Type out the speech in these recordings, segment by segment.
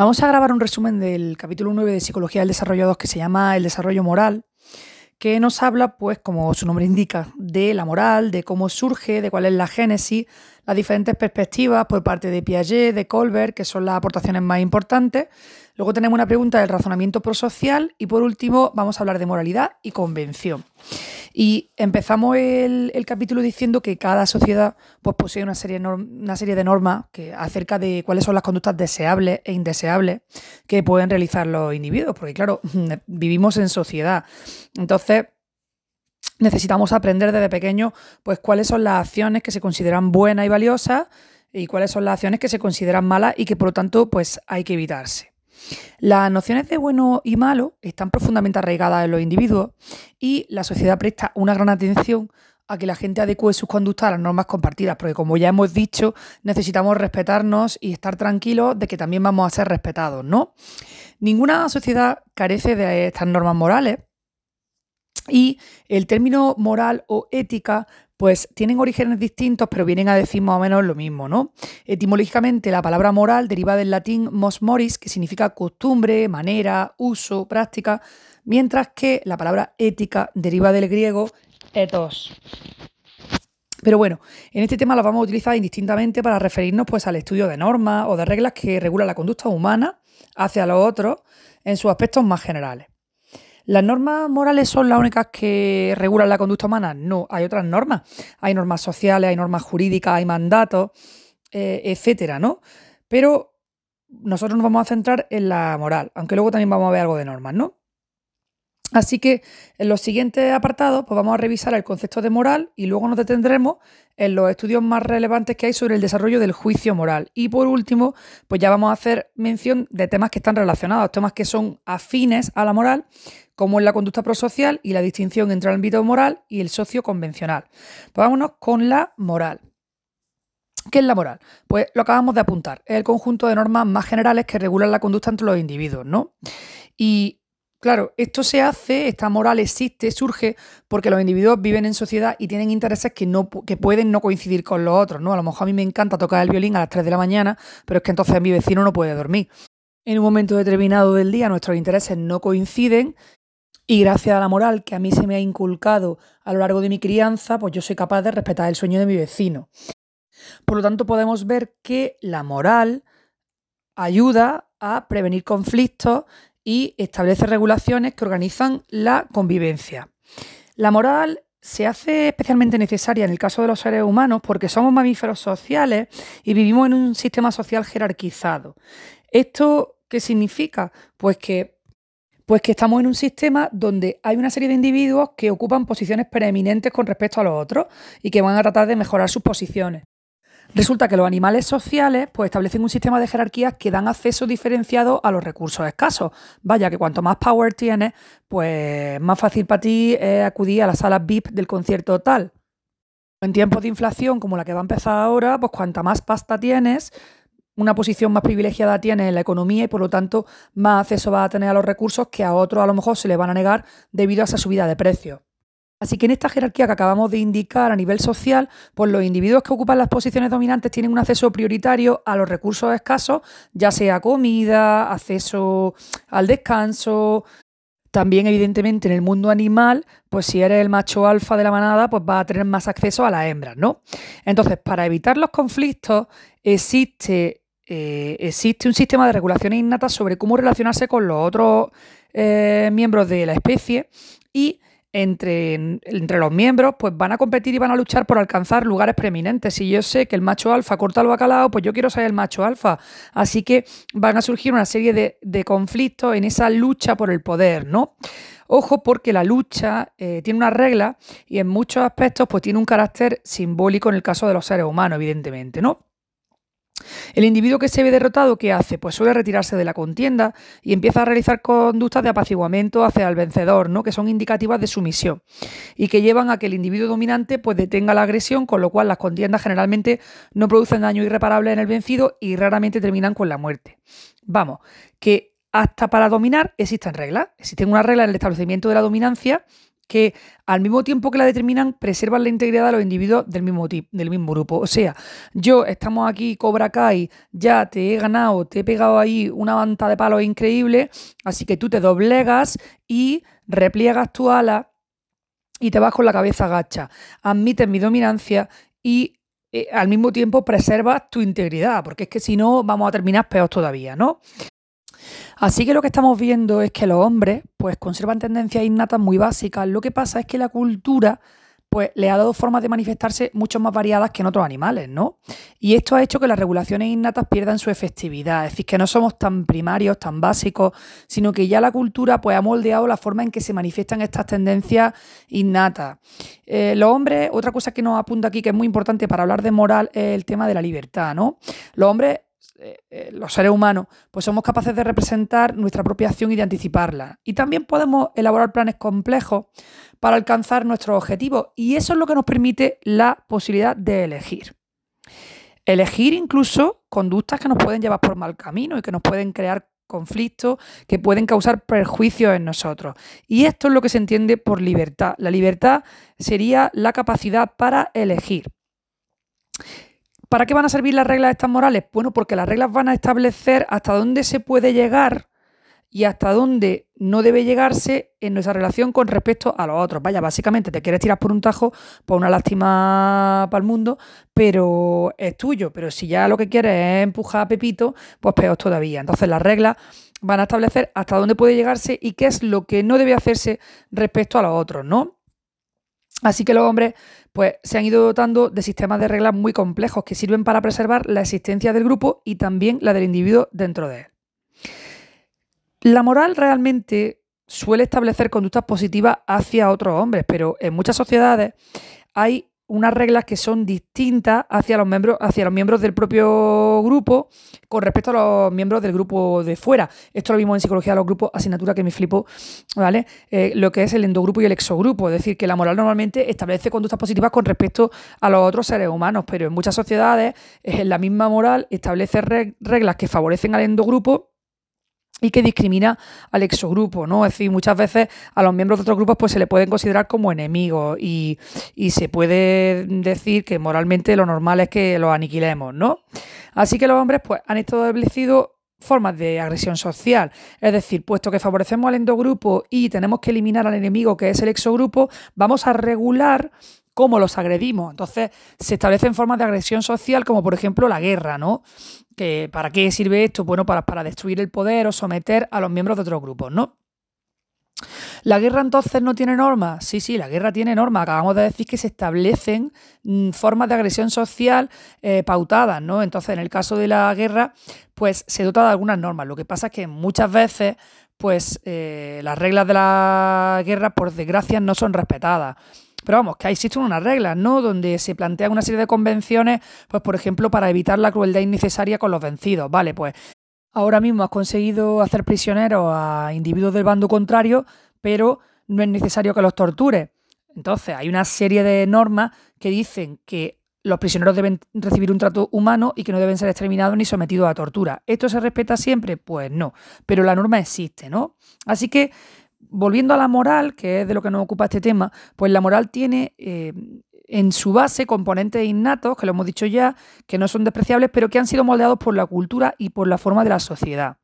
Vamos a grabar un resumen del capítulo 9 de Psicología del Desarrollo 2 que se llama El desarrollo moral, que nos habla, pues, como su nombre indica, de la moral, de cómo surge, de cuál es la génesis, las diferentes perspectivas por parte de Piaget, de Colbert, que son las aportaciones más importantes. Luego tenemos una pregunta del razonamiento prosocial y por último vamos a hablar de moralidad y convención. Y empezamos el, capítulo diciendo que cada sociedad pues, posee una serie, una serie de normas que, acerca de cuáles son las conductas deseables e indeseables que pueden realizar los individuos, porque claro, vivimos en sociedad. Entonces, necesitamos aprender desde pequeños pues, cuáles son las acciones que se consideran buenas y valiosas y cuáles son las acciones que se consideran malas y que por lo tanto pues, hay que evitarse. Las nociones de bueno y malo están profundamente arraigadas en los individuos y la sociedad presta una gran atención a que la gente adecue sus conductas a las normas compartidas, porque como ya hemos dicho, necesitamos respetarnos y estar tranquilos de que también vamos a ser respetados, ¿no? Ninguna sociedad carece de estas normas morales y el término moral o ética pues tienen orígenes distintos, pero vienen a decir más o menos lo mismo, ¿no? Etimológicamente, la palabra moral deriva del latín mos moris, que significa costumbre, manera, uso, práctica, mientras que la palabra ética deriva del griego ethos. Pero bueno, en este tema la vamos a utilizar indistintamente para referirnos pues, al estudio de normas o de reglas que regulan la conducta humana hacia los otros en sus aspectos más generales. ¿Las normas morales son las únicas que regulan la conducta humana? No, hay otras normas. Hay normas sociales, hay normas jurídicas, hay mandatos, eh, etcétera, ¿no? Pero nosotros nos vamos a centrar en la moral, aunque luego también vamos a ver algo de normas, ¿no? Así que en los siguientes apartados pues vamos a revisar el concepto de moral y luego nos detendremos en los estudios más relevantes que hay sobre el desarrollo del juicio moral. Y por último, pues ya vamos a hacer mención de temas que están relacionados, temas que son afines a la moral, como es la conducta prosocial y la distinción entre el ámbito moral y el socio convencional. Pues vámonos con la moral. ¿Qué es la moral? Pues lo acabamos de apuntar, es el conjunto de normas más generales que regulan la conducta entre los individuos, ¿no? Y Claro, esto se hace, esta moral existe, surge porque los individuos viven en sociedad y tienen intereses que, no, que pueden no coincidir con los otros, ¿no? A lo mejor a mí me encanta tocar el violín a las 3 de la mañana, pero es que entonces mi vecino no puede dormir. En un momento determinado del día nuestros intereses no coinciden y gracias a la moral que a mí se me ha inculcado a lo largo de mi crianza, pues yo soy capaz de respetar el sueño de mi vecino. Por lo tanto, podemos ver que la moral ayuda a prevenir conflictos y establece regulaciones que organizan la convivencia. La moral se hace especialmente necesaria en el caso de los seres humanos porque somos mamíferos sociales y vivimos en un sistema social jerarquizado. ¿Esto qué significa? Pues que, pues que estamos en un sistema donde hay una serie de individuos que ocupan posiciones preeminentes con respecto a los otros y que van a tratar de mejorar sus posiciones. Resulta que los animales sociales pues, establecen un sistema de jerarquías que dan acceso diferenciado a los recursos escasos. Vaya que cuanto más power tienes, pues más fácil para ti es acudir a las salas VIP del concierto tal. En tiempos de inflación como la que va a empezar ahora, pues cuanta más pasta tienes, una posición más privilegiada tienes en la economía y por lo tanto más acceso vas a tener a los recursos que a otros a lo mejor se le van a negar debido a esa subida de precios. Así que en esta jerarquía que acabamos de indicar a nivel social, pues los individuos que ocupan las posiciones dominantes tienen un acceso prioritario a los recursos escasos, ya sea comida, acceso al descanso. También, evidentemente, en el mundo animal, pues si eres el macho alfa de la manada, pues vas a tener más acceso a las hembras, ¿no? Entonces, para evitar los conflictos, existe, eh, existe un sistema de regulaciones innatas sobre cómo relacionarse con los otros eh, miembros de la especie y entre, entre, los miembros, pues van a competir y van a luchar por alcanzar lugares preeminentes. Si yo sé que el macho alfa corta el bacalao, pues yo quiero ser el macho alfa. Así que van a surgir una serie de, de conflictos en esa lucha por el poder, ¿no? Ojo porque la lucha eh, tiene una regla y en muchos aspectos pues tiene un carácter simbólico en el caso de los seres humanos, evidentemente, ¿no? El individuo que se ve derrotado, ¿qué hace? Pues suele retirarse de la contienda y empieza a realizar conductas de apaciguamiento hacia el vencedor, ¿no? que son indicativas de sumisión y que llevan a que el individuo dominante pues, detenga la agresión, con lo cual las contiendas generalmente no producen daño irreparable en el vencido y raramente terminan con la muerte. Vamos, que hasta para dominar existen reglas, existen unas reglas en el establecimiento de la dominancia que al mismo tiempo que la determinan, preservan la integridad de los individuos del mismo, del mismo grupo. O sea, yo estamos aquí, Cobra Kai, ya te he ganado, te he pegado ahí una banda de palos increíble, así que tú te doblegas y repliegas tu ala y te vas con la cabeza gacha. Admites mi dominancia y eh, al mismo tiempo preservas tu integridad, porque es que si no vamos a terminar peor todavía, ¿no? Así que lo que estamos viendo es que los hombres pues conservan tendencias innatas muy básicas. Lo que pasa es que la cultura pues le ha dado formas de manifestarse mucho más variadas que en otros animales, ¿no? Y esto ha hecho que las regulaciones innatas pierdan su efectividad, es decir, que no somos tan primarios, tan básicos, sino que ya la cultura pues ha moldeado la forma en que se manifiestan estas tendencias innatas. Eh, los hombres, otra cosa que nos apunta aquí que es muy importante para hablar de moral es el tema de la libertad, ¿no? Los hombres eh, eh, los seres humanos, pues somos capaces de representar nuestra propia acción y de anticiparla. Y también podemos elaborar planes complejos para alcanzar nuestros objetivos. Y eso es lo que nos permite la posibilidad de elegir. Elegir incluso conductas que nos pueden llevar por mal camino y que nos pueden crear conflictos, que pueden causar perjuicios en nosotros. Y esto es lo que se entiende por libertad. La libertad sería la capacidad para elegir. ¿Para qué van a servir las reglas estas morales? Bueno, porque las reglas van a establecer hasta dónde se puede llegar y hasta dónde no debe llegarse en nuestra relación con respecto a los otros. Vaya, básicamente te quieres tirar por un tajo, por una lástima para el mundo, pero es tuyo. Pero si ya lo que quieres es empujar a Pepito, pues peor todavía. Entonces las reglas van a establecer hasta dónde puede llegarse y qué es lo que no debe hacerse respecto a los otros, ¿no? Así que los hombres pues, se han ido dotando de sistemas de reglas muy complejos que sirven para preservar la existencia del grupo y también la del individuo dentro de él. La moral realmente suele establecer conductas positivas hacia otros hombres, pero en muchas sociedades hay unas reglas que son distintas hacia los miembros, hacia los miembros del propio grupo con respecto a los miembros del grupo de fuera. Esto lo vimos en psicología de los grupos, asignatura que me flipo, ¿vale? Eh, lo que es el endogrupo y el exogrupo. Es decir, que la moral normalmente establece conductas positivas con respecto a los otros seres humanos, pero en muchas sociedades eh, la misma moral establece reglas que favorecen al endogrupo y que discrimina al exogrupo, ¿no? Es decir, muchas veces a los miembros de otros grupos pues se le pueden considerar como enemigos y, se puede decir que moralmente lo normal es que los aniquilemos, ¿no? Así que los hombres pues han establecido formas de agresión social. Es decir, puesto que favorecemos al endogrupo y tenemos que eliminar al enemigo que es el exogrupo, vamos a regular cómo los agredimos. Entonces, se establecen formas de agresión social, como por ejemplo la guerra, ¿no? Que, ¿Para qué sirve esto? Bueno, para, para destruir el poder o someter a los miembros de otros grupos, ¿no? ¿La guerra entonces no tiene normas? Sí, sí, la guerra tiene normas. Acabamos de decir que se establecen mm, formas de agresión social eh, pautadas, ¿no? Entonces, en el caso de la guerra, pues se dota de algunas normas. Lo que pasa es que muchas veces, pues eh, las reglas de la guerra, por desgracia, no son respetadas. Pero vamos, que existen unas reglas, ¿no? Donde se plantean una serie de convenciones, pues por ejemplo, para evitar la crueldad innecesaria con los vencidos. Vale, pues ahora mismo has conseguido hacer prisioneros a individuos del bando contrario, pero no es necesario que los tortures. Entonces, hay una serie de normas que dicen que los prisioneros deben recibir un trato humano y que no deben ser exterminados ni sometidos a tortura. ¿Esto se respeta siempre? Pues no, pero la norma existe, ¿no? Así que volviendo a la moral, que es de lo que nos ocupa este tema, pues la moral tiene eh, en su base componentes innatos, que lo hemos dicho ya, que no son despreciables, pero que han sido moldeados por la cultura y por la forma de la sociedad.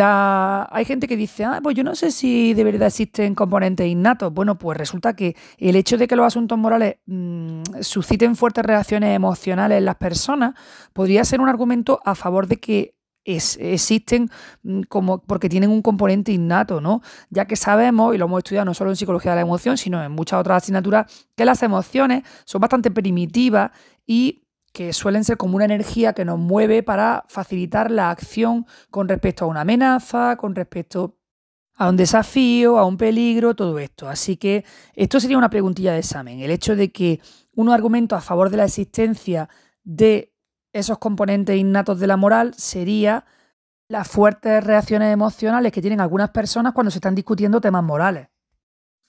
Hay gente que dice, ah, pues yo no sé si de verdad existen componentes innatos. Bueno, pues resulta que el hecho de que los asuntos morales mm, susciten fuertes reacciones emocionales en las personas podría ser un argumento a favor de que existen mm, como porque tienen un componente innato, ¿no? Ya que sabemos, y lo hemos estudiado no solo en psicología de la emoción, sino en muchas otras asignaturas, que las emociones son bastante primitivas y que suelen ser como una energía que nos mueve para facilitar la acción con respecto a una amenaza, con respecto a un desafío, a un peligro, todo esto. Así que esto sería una preguntilla de examen. El hecho de que unos argumentos a favor de la existencia de esos componentes innatos de la moral sería las fuertes reacciones emocionales que tienen algunas personas cuando se están discutiendo temas morales.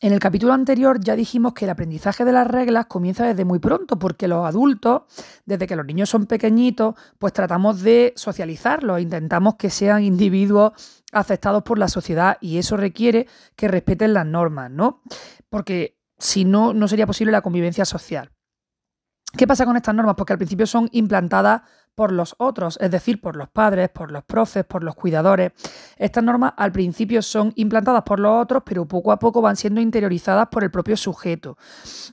En el capítulo anterior ya dijimos que el aprendizaje de las reglas comienza desde muy pronto, porque los adultos, desde que los niños son pequeñitos, pues tratamos de socializarlos, intentamos que sean individuos aceptados por la sociedad y eso requiere que respeten las normas, ¿no? Porque si no, no sería posible la convivencia social. ¿Qué pasa con estas normas? Porque al principio son implantadas por los otros, es decir, por los padres, por los profes, por los cuidadores. Estas normas al principio son implantadas por los otros, pero poco a poco van siendo interiorizadas por el propio sujeto.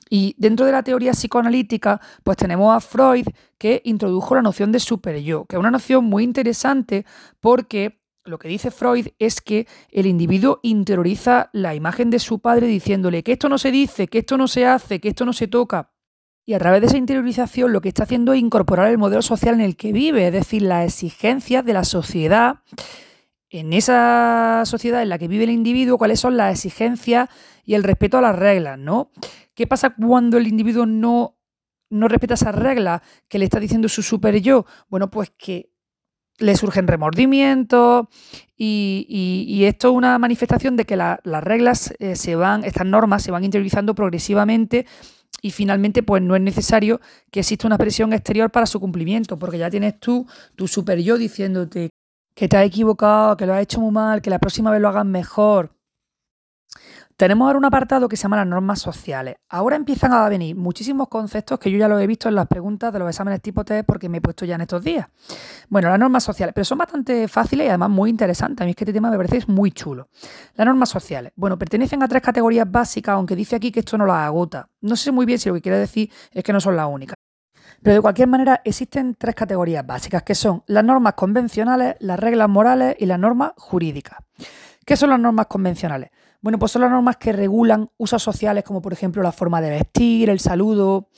Y dentro de la teoría psicoanalítica, pues tenemos a Freud que introdujo la noción de superyo, que es una noción muy interesante porque lo que dice Freud es que el individuo interioriza la imagen de su padre diciéndole que esto no se dice, que esto no se hace, que esto no se toca. Y a través de esa interiorización lo que está haciendo es incorporar el modelo social en el que vive, es decir, las exigencias de la sociedad, en esa sociedad en la que vive el individuo, cuáles son las exigencias y el respeto a las reglas, ¿no? ¿Qué pasa cuando el individuo no, no respeta esas reglas que le está diciendo su super yo? Bueno, pues que le surgen remordimientos y, esto es una manifestación de que las reglas eh, se van, estas normas se van interiorizando progresivamente y finalmente pues no es necesario que exista una presión exterior para su cumplimiento, porque ya tienes tú, tu super yo diciéndote que te has equivocado, que lo has hecho muy mal, que la próxima vez lo hagas mejor. Tenemos ahora un apartado que se llama las normas sociales. Ahora empiezan a venir muchísimos conceptos que yo ya los he visto en las preguntas de los exámenes tipo test porque me he puesto ya en estos días. Bueno, las normas sociales, pero son bastante fáciles y además muy interesantes. A mí es que este tema me parece muy chulo. Las normas sociales. Bueno, pertenecen a tres categorías básicas, aunque dice aquí que esto no las agota. No sé muy bien si lo que quiere decir es que no son las únicas. Pero de cualquier manera existen tres categorías básicas, que son las normas convencionales, las reglas morales y las normas jurídicas. ¿Qué son las normas convencionales? Bueno, pues son las normas que regulan usos sociales como por ejemplo la forma de vestir, el saludo,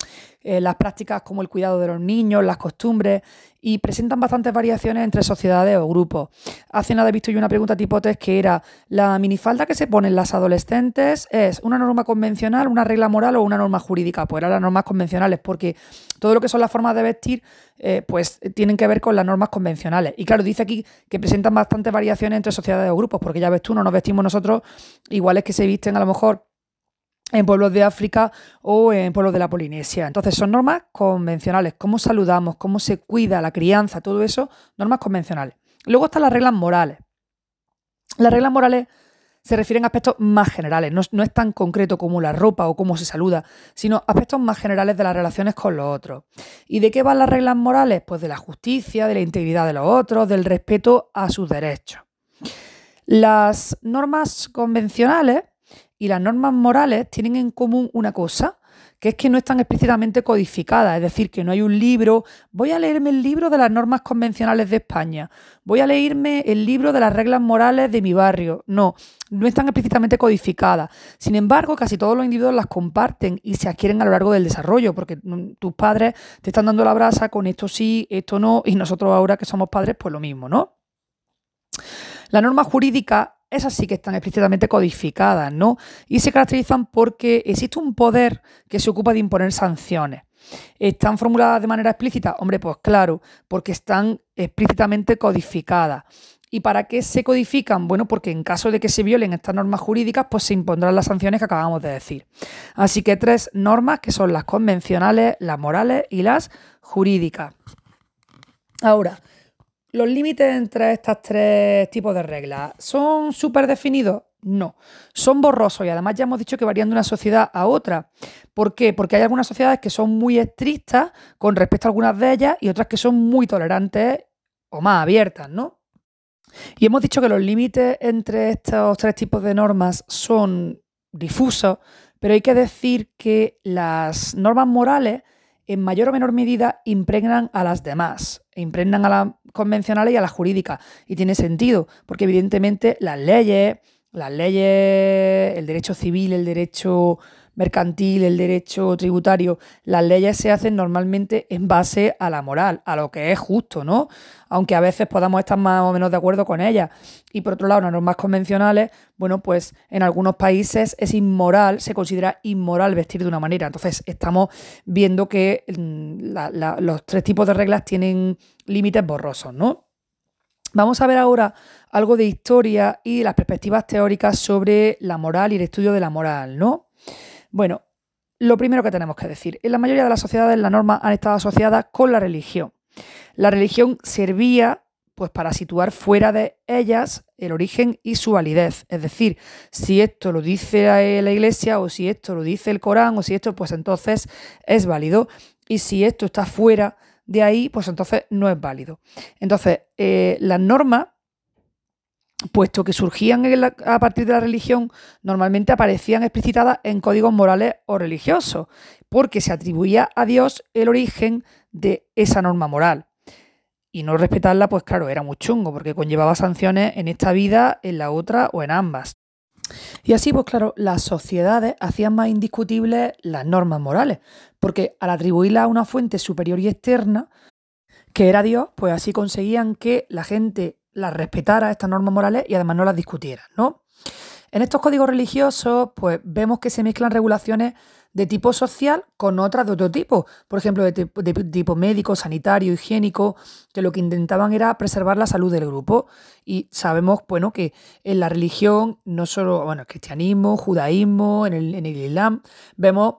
eh, las prácticas como el cuidado de los niños, las costumbres y presentan bastantes variaciones entre sociedades o grupos. Hace nada he visto yo una pregunta tipo test que era, ¿la minifalda que se ponen las adolescentes es una norma convencional, una regla moral o una norma jurídica? Pues eran las normas convencionales, porque todo lo que son las formas de vestir, eh, pues tienen que ver con las normas convencionales. Y claro, dice aquí que presentan bastantes variaciones entre sociedades o grupos, porque ya ves tú, no nos vestimos nosotros iguales que se visten a lo mejor en pueblos de África o en pueblos de la Polinesia. Entonces son normas convencionales, cómo saludamos, cómo se cuida la crianza, todo eso, normas convencionales. Luego están las reglas morales. Las reglas morales se refieren a aspectos más generales, no, es tan concreto como la ropa o cómo se saluda, sino aspectos más generales de las relaciones con los otros. ¿Y de qué van las reglas morales? Pues de la justicia, de la integridad de los otros, del respeto a sus derechos. Las normas convencionales y las normas morales tienen en común una cosa, que es que no están explícitamente codificadas, es decir, que no hay un libro, voy a leerme el libro de las normas convencionales de España, voy a leerme el libro de las reglas morales de mi barrio. No, no están explícitamente codificadas. Sin embargo, casi todos los individuos las comparten y se adquieren a lo largo del desarrollo, porque tus padres te están dando la brasa con esto sí, esto no, y nosotros ahora que somos padres, pues lo mismo, ¿no? La norma jurídica esas sí que están explícitamente codificadas, ¿no? Y se caracterizan porque existe un poder que se ocupa de imponer sanciones. ¿Están formuladas de manera explícita? Hombre, pues claro, porque están explícitamente codificadas. ¿Y para qué se codifican? Bueno, porque en caso de que se violen estas normas jurídicas, pues se impondrán las sanciones que acabamos de decir. Así que tres normas que son las convencionales, las morales y las jurídicas. Ahora, ¿Los límites entre estos tres tipos de reglas son súper definidos? No, son borrosos y además ya hemos dicho que varían de una sociedad a otra. ¿Por qué? Porque hay algunas sociedades que son muy estrictas con respecto a algunas de ellas y otras que son muy tolerantes o más abiertas, ¿no? Y hemos dicho que los límites entre estos tres tipos de normas son difusos, pero hay que decir que las normas morales en mayor o menor medida impregnan a las demás, impregnan a las convencionales y a las jurídicas. Y tiene sentido, porque evidentemente las leyes, las leyes, el derecho civil, el derecho mercantil, el derecho tributario, las leyes se hacen normalmente en base a la moral, a lo que es justo, ¿no? Aunque a veces podamos estar más o menos de acuerdo con ellas. Y por otro lado, las normas convencionales, bueno, pues en algunos países es inmoral, se considera inmoral vestir de una manera. Entonces estamos viendo que mm, los tres tipos de reglas tienen límites borrosos, ¿no? Vamos a ver ahora algo de historia y las perspectivas teóricas sobre la moral y el estudio de la moral, ¿no? Bueno, lo primero que tenemos que decir, en la mayoría de las sociedades las normas han estado asociadas con la religión. La religión servía pues para situar fuera de ellas el origen y su validez. Es decir, si esto lo dice la Iglesia o si esto lo dice el Corán o si esto, pues entonces es válido. Y si esto está fuera de ahí, pues entonces no es válido. Entonces, eh, las normas, puesto que surgían a partir de la religión, normalmente aparecían explicitadas en códigos morales o religiosos, porque se atribuía a Dios el origen de esa norma moral. Y no respetarla, pues claro, era muy chungo, porque conllevaba sanciones en esta vida, en la otra o en ambas. Y así, pues claro, las sociedades hacían más indiscutibles las normas morales, porque al atribuirlas a una fuente superior y externa, que era Dios, pues así conseguían que la gente las respetara, estas normas morales, y además no las discutiera, ¿no? En estos códigos religiosos, pues vemos que se mezclan regulaciones de tipo social con otras de otro tipo, por ejemplo, de tipo, médico, sanitario, higiénico, que lo que intentaban era preservar la salud del grupo. Y sabemos, bueno, que en la religión, no solo, bueno, cristianismo, judaísmo, en el, en el Islam, vemos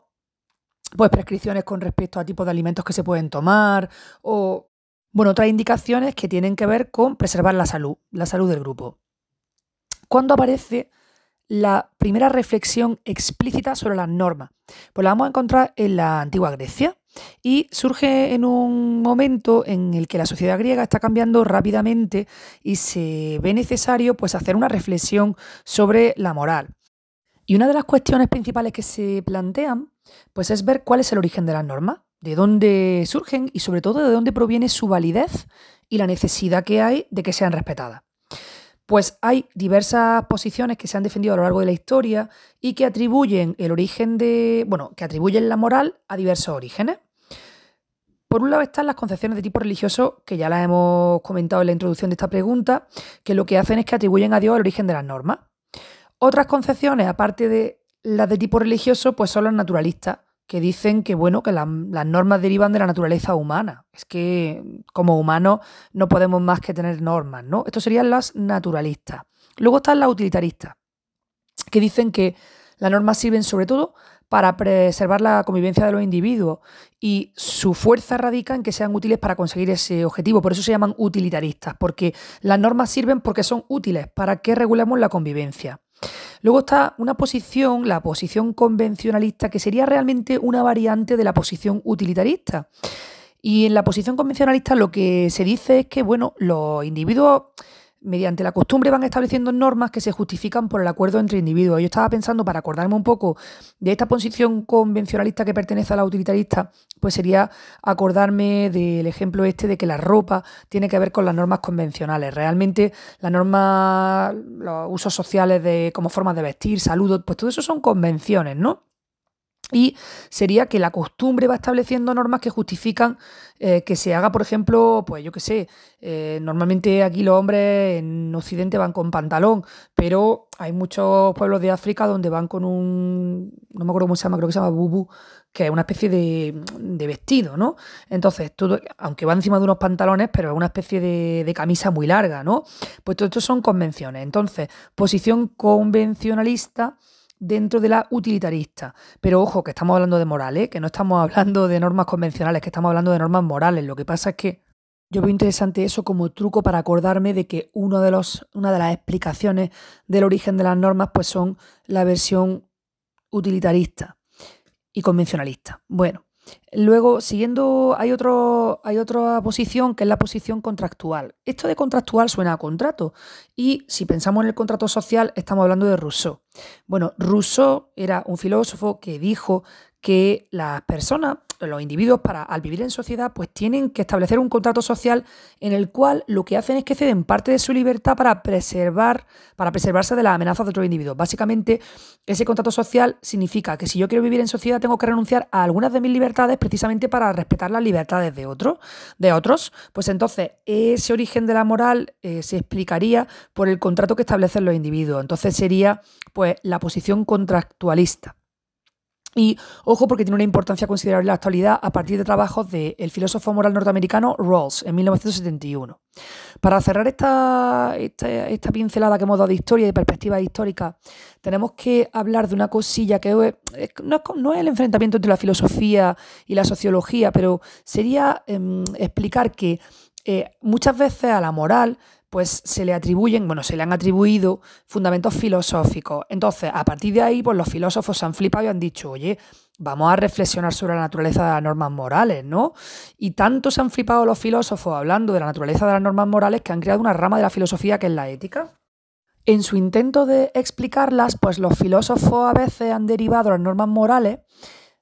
pues prescripciones con respecto a tipos de alimentos que se pueden tomar o bueno, otras indicaciones que tienen que ver con preservar la salud, la salud del grupo. ¿Cuándo aparece la primera reflexión explícita sobre las normas? Pues la vamos a encontrar en la antigua Grecia y surge en un momento en el que la sociedad griega está cambiando rápidamente y se ve necesario pues hacer una reflexión sobre la moral. Y una de las cuestiones principales que se plantean pues es ver cuál es el origen de las normas, de dónde surgen y sobre todo de dónde proviene su validez y la necesidad que hay de que sean respetadas. Pues hay diversas posiciones que se han defendido a lo largo de la historia y que atribuyen el origen de, bueno, que atribuyen la moral a diversos orígenes. Por un lado están las concepciones de tipo religioso, que ya las hemos comentado en la introducción de esta pregunta, que lo que hacen es que atribuyen a Dios el origen de las normas. Otras concepciones, aparte de las de tipo religioso, pues son las naturalistas, que dicen que bueno, que las normas derivan de la naturaleza humana. Es que como humanos no podemos más que tener normas, ¿no? Estos serían las naturalistas. Luego están las utilitaristas, que dicen que las normas sirven sobre todo para preservar la convivencia de los individuos y su fuerza radica en que sean útiles para conseguir ese objetivo. Por eso se llaman utilitaristas, porque las normas sirven porque son útiles para que regulemos la convivencia. Luego está una posición, la posición convencionalista, que sería realmente una variante de la posición utilitarista. Y en la posición convencionalista lo que se dice es que, bueno, los individuos mediante la costumbre van estableciendo normas que se justifican por el acuerdo entre individuos. Yo estaba pensando, para acordarme un poco de esta posición convencionalista que pertenece a la utilitarista, pues sería acordarme del ejemplo este de que la ropa tiene que ver con las normas convencionales. Realmente las normas, los usos sociales de como formas de vestir, saludos, pues todo eso son convenciones, ¿no? Sería que la costumbre va estableciendo normas que justifican eh, que se haga, por ejemplo, pues yo qué sé, eh, normalmente aquí los hombres en Occidente van con pantalón, pero hay muchos pueblos de África donde van con un, no me acuerdo cómo se llama, creo que se llama bubu, que es una especie de, vestido, ¿no? Entonces, todo, aunque va encima de unos pantalones, pero es una especie de, de camisa muy larga, ¿no? Pues todo esto son convenciones. Entonces, posición convencionalista dentro de la utilitarista. Pero ojo, que estamos hablando de morales, que no estamos hablando de normas convencionales, que estamos hablando de normas morales. Lo que pasa es que yo veo interesante eso como truco para acordarme de que uno de los, una de las explicaciones del origen de las normas pues son la versión utilitarista y convencionalista. Bueno, Luego, siguiendo, hay, otro, hay otra posición que es la posición contractual. Esto de contractual suena a contrato y si pensamos en el contrato social estamos hablando de Rousseau. Bueno, Rousseau era un filósofo que dijo que las personas, los individuos, para, al vivir en sociedad, pues tienen que establecer un contrato social en el cual lo que hacen es que ceden parte de su libertad para preservar, para preservarse de las amenazas de otros individuos. Básicamente, ese contrato social significa que si yo quiero vivir en sociedad, tengo que renunciar a algunas de mis libertades precisamente para respetar las libertades de otros. De otros. Pues entonces, ese origen de la moral eh, se explicaría por el contrato que establecen los individuos. Entonces sería pues la posición contractualista. Y ojo porque tiene una importancia considerable en la actualidad a partir de trabajos del filósofo moral norteamericano Rawls en 1971. Para cerrar esta, esta, pincelada que hemos dado de historia y de perspectiva histórica, tenemos que hablar de una cosilla que no es, el enfrentamiento entre la filosofía y la sociología, pero sería em, explicar que eh, muchas veces a la moral pues se le atribuyen, bueno, se le han atribuido fundamentos filosóficos. Entonces, a partir de ahí, pues los filósofos se han flipado y han dicho, oye, vamos a reflexionar sobre la naturaleza de las normas morales, ¿no? Y tanto se han flipado los filósofos hablando de la naturaleza de las normas morales que han creado una rama de la filosofía que es la ética. En su intento de explicarlas, pues los filósofos a veces han derivado las normas morales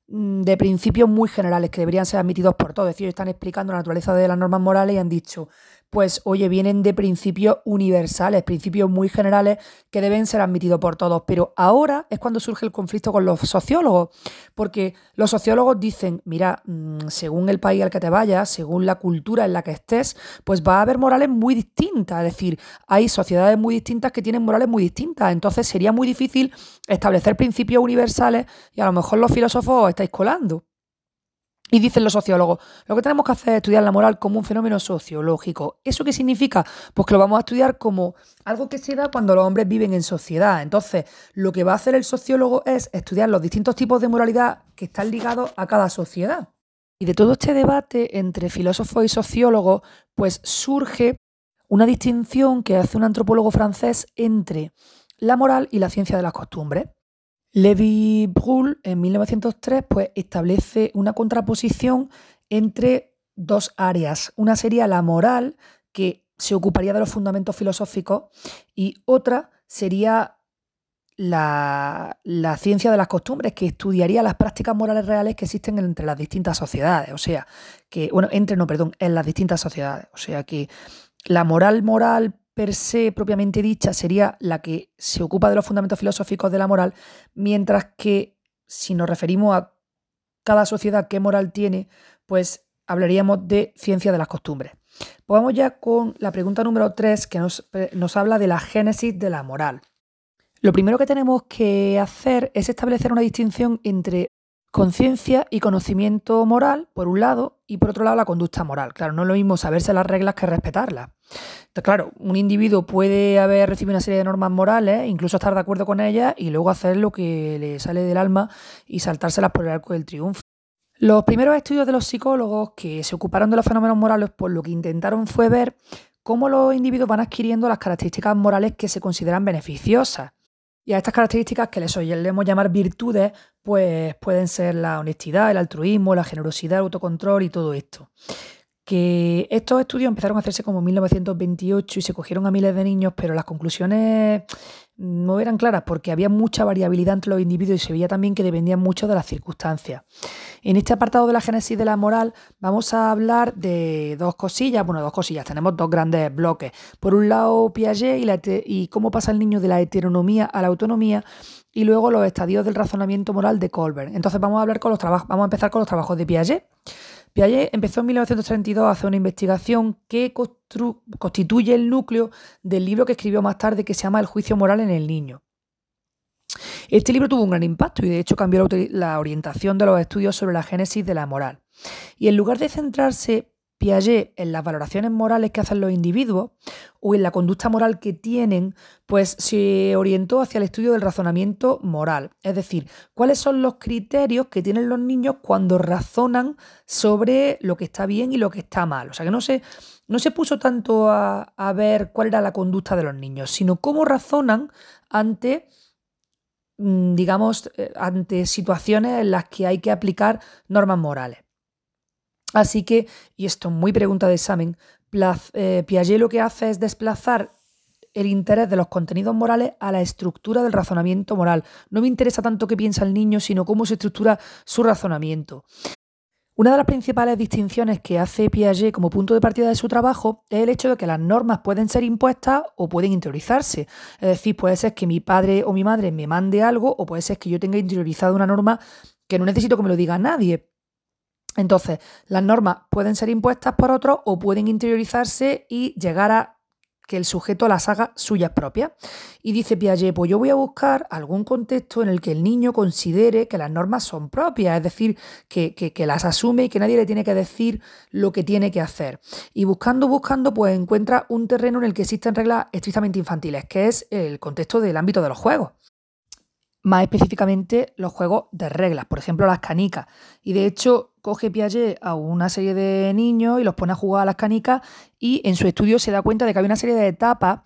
mm, de principios muy generales que deberían ser admitidos por todos. Es decir, están explicando la naturaleza de las normas morales y han dicho, pues oye, vienen de principios universales, principios muy generales que deben ser admitidos por todos. Pero ahora es cuando surge el conflicto con los sociólogos, porque los sociólogos dicen, mira, mm, según el país al que te vayas, según la cultura en la que estés, pues va a haber morales muy distintas. Es decir, hay sociedades muy distintas que tienen morales muy distintas. Entonces sería muy difícil establecer principios universales y a lo mejor los filósofos os estáis colando. Y dicen los sociólogos, lo que tenemos que hacer es estudiar la moral como un fenómeno sociológico. ¿Eso qué significa? Pues que lo vamos a estudiar como algo que se da cuando los hombres viven en sociedad. Entonces, lo que va a hacer el sociólogo es estudiar los distintos tipos de moralidad que están ligados a cada sociedad. Y de todo este debate entre filósofos y sociólogos, pues surge una distinción que hace un antropólogo francés entre la moral y la ciencia de las costumbres. Levi Brul en 1903 pues, establece una contraposición entre dos áreas. Una sería la moral, que se ocuparía de los fundamentos filosóficos, y otra sería la, la, ciencia de las costumbres, que estudiaría las prácticas morales reales que existen entre las distintas sociedades. O sea, que, bueno, entre, no, perdón, en las distintas sociedades. O sea, que la moral moral per se propiamente dicha sería la que se ocupa de los fundamentos filosóficos de la moral, mientras que si nos referimos a cada sociedad qué moral tiene, pues hablaríamos de ciencia de las costumbres. Pues vamos ya con la pregunta número 3 que nos, nos habla de la génesis de la moral. Lo primero que tenemos que hacer es establecer una distinción entre conciencia y conocimiento moral, por un lado, y por otro lado la conducta moral. Claro, no es lo mismo saberse las reglas que respetarlas. Entonces, claro, un individuo puede haber recibido una serie de normas morales, incluso estar de acuerdo con ellas y luego hacer lo que le sale del alma y saltárselas por el arco del triunfo. Los primeros estudios de los psicólogos que se ocuparon de los fenómenos morales, pues lo que intentaron fue ver cómo los individuos van adquiriendo las características morales que se consideran beneficiosas. Y a estas características que les solemos llamar virtudes, pues pueden ser la honestidad, el altruismo, la generosidad, el autocontrol y todo esto. Que estos estudios empezaron a hacerse como en 1928 y se cogieron a miles de niños, pero las conclusiones no eran claras porque había mucha variabilidad entre los individuos y se veía también que dependían mucho de las circunstancias. En este apartado de la génesis de la moral vamos a hablar de dos cosillas, bueno, dos cosillas, tenemos dos grandes bloques. Por un lado, Piaget y, y cómo pasa el niño de la heteronomía a la autonomía y luego los estadios del razonamiento moral de Colbert. Entonces vamos a hablar con los vamos a empezar con los trabajos de Piaget. Piaget empezó en 1932 a hacer una investigación que constituye el núcleo del libro que escribió más tarde que se llama El juicio moral en el niño. Este libro tuvo un gran impacto y de hecho cambió la orientación de los estudios sobre la génesis de la moral. Y en lugar de centrarse Piaget en las valoraciones morales que hacen los individuos o en la conducta moral que tienen, pues se orientó hacia el estudio del razonamiento moral. Es decir, cuáles son los criterios que tienen los niños cuando razonan sobre lo que está bien y lo que está mal. O sea que no se, no se puso tanto a, a ver cuál era la conducta de los niños, sino cómo razonan ante Mm, digamos, eh, ante situaciones en las que hay que aplicar normas morales. Así que, y esto es muy pregunta de examen, eh, Piaget lo que hace es desplazar el interés de los contenidos morales a la estructura del razonamiento moral. No me interesa tanto qué piensa el niño, sino cómo se estructura su razonamiento. Una de las principales distinciones que hace Piaget como punto de partida de su trabajo es el hecho de que las normas pueden ser impuestas o pueden interiorizarse. Es decir, puede ser que mi padre o mi madre me mande algo o puede ser que yo tenga interiorizada una norma que no necesito que me lo diga nadie. Entonces, las normas pueden ser impuestas por otros o pueden interiorizarse y llegar a que el sujeto las haga suyas propias. Y dice Piaget, pues yo voy a buscar algún contexto en el que el niño considere que las normas son propias, es decir, que, que las asume y que nadie le tiene que decir lo que tiene que hacer. Y buscando, buscando, pues encuentra un terreno en el que existen reglas estrictamente infantiles, que es el contexto del ámbito de los juegos más específicamente los juegos de reglas, por ejemplo las canicas. Y de hecho coge Piaget a una serie de niños y los pone a jugar a las canicas y en su estudio se da cuenta de que hay una serie de etapas,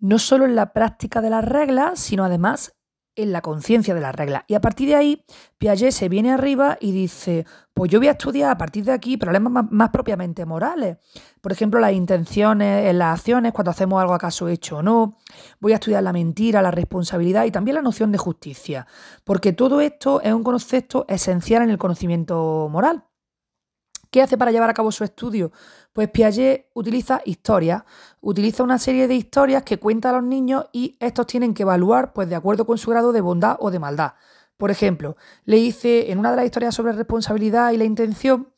no solo en la práctica de las reglas, sino además en la conciencia de las reglas. Y a partir de ahí, Piaget se viene arriba y dice, pues yo voy a estudiar a partir de aquí problemas más, propiamente morales. Por ejemplo, las intenciones en las acciones, cuando hacemos algo acaso hecho o no. Voy a estudiar la mentira, la responsabilidad y también la noción de justicia. Porque todo esto es un concepto esencial en el conocimiento moral. ¿Qué hace para llevar a cabo su estudio? Pues Piaget utiliza historias, utiliza una serie de historias que cuenta a los niños y estos tienen que evaluar pues, de acuerdo con su grado de bondad o de maldad. Por ejemplo, le dice en una de las historias sobre responsabilidad y la intención,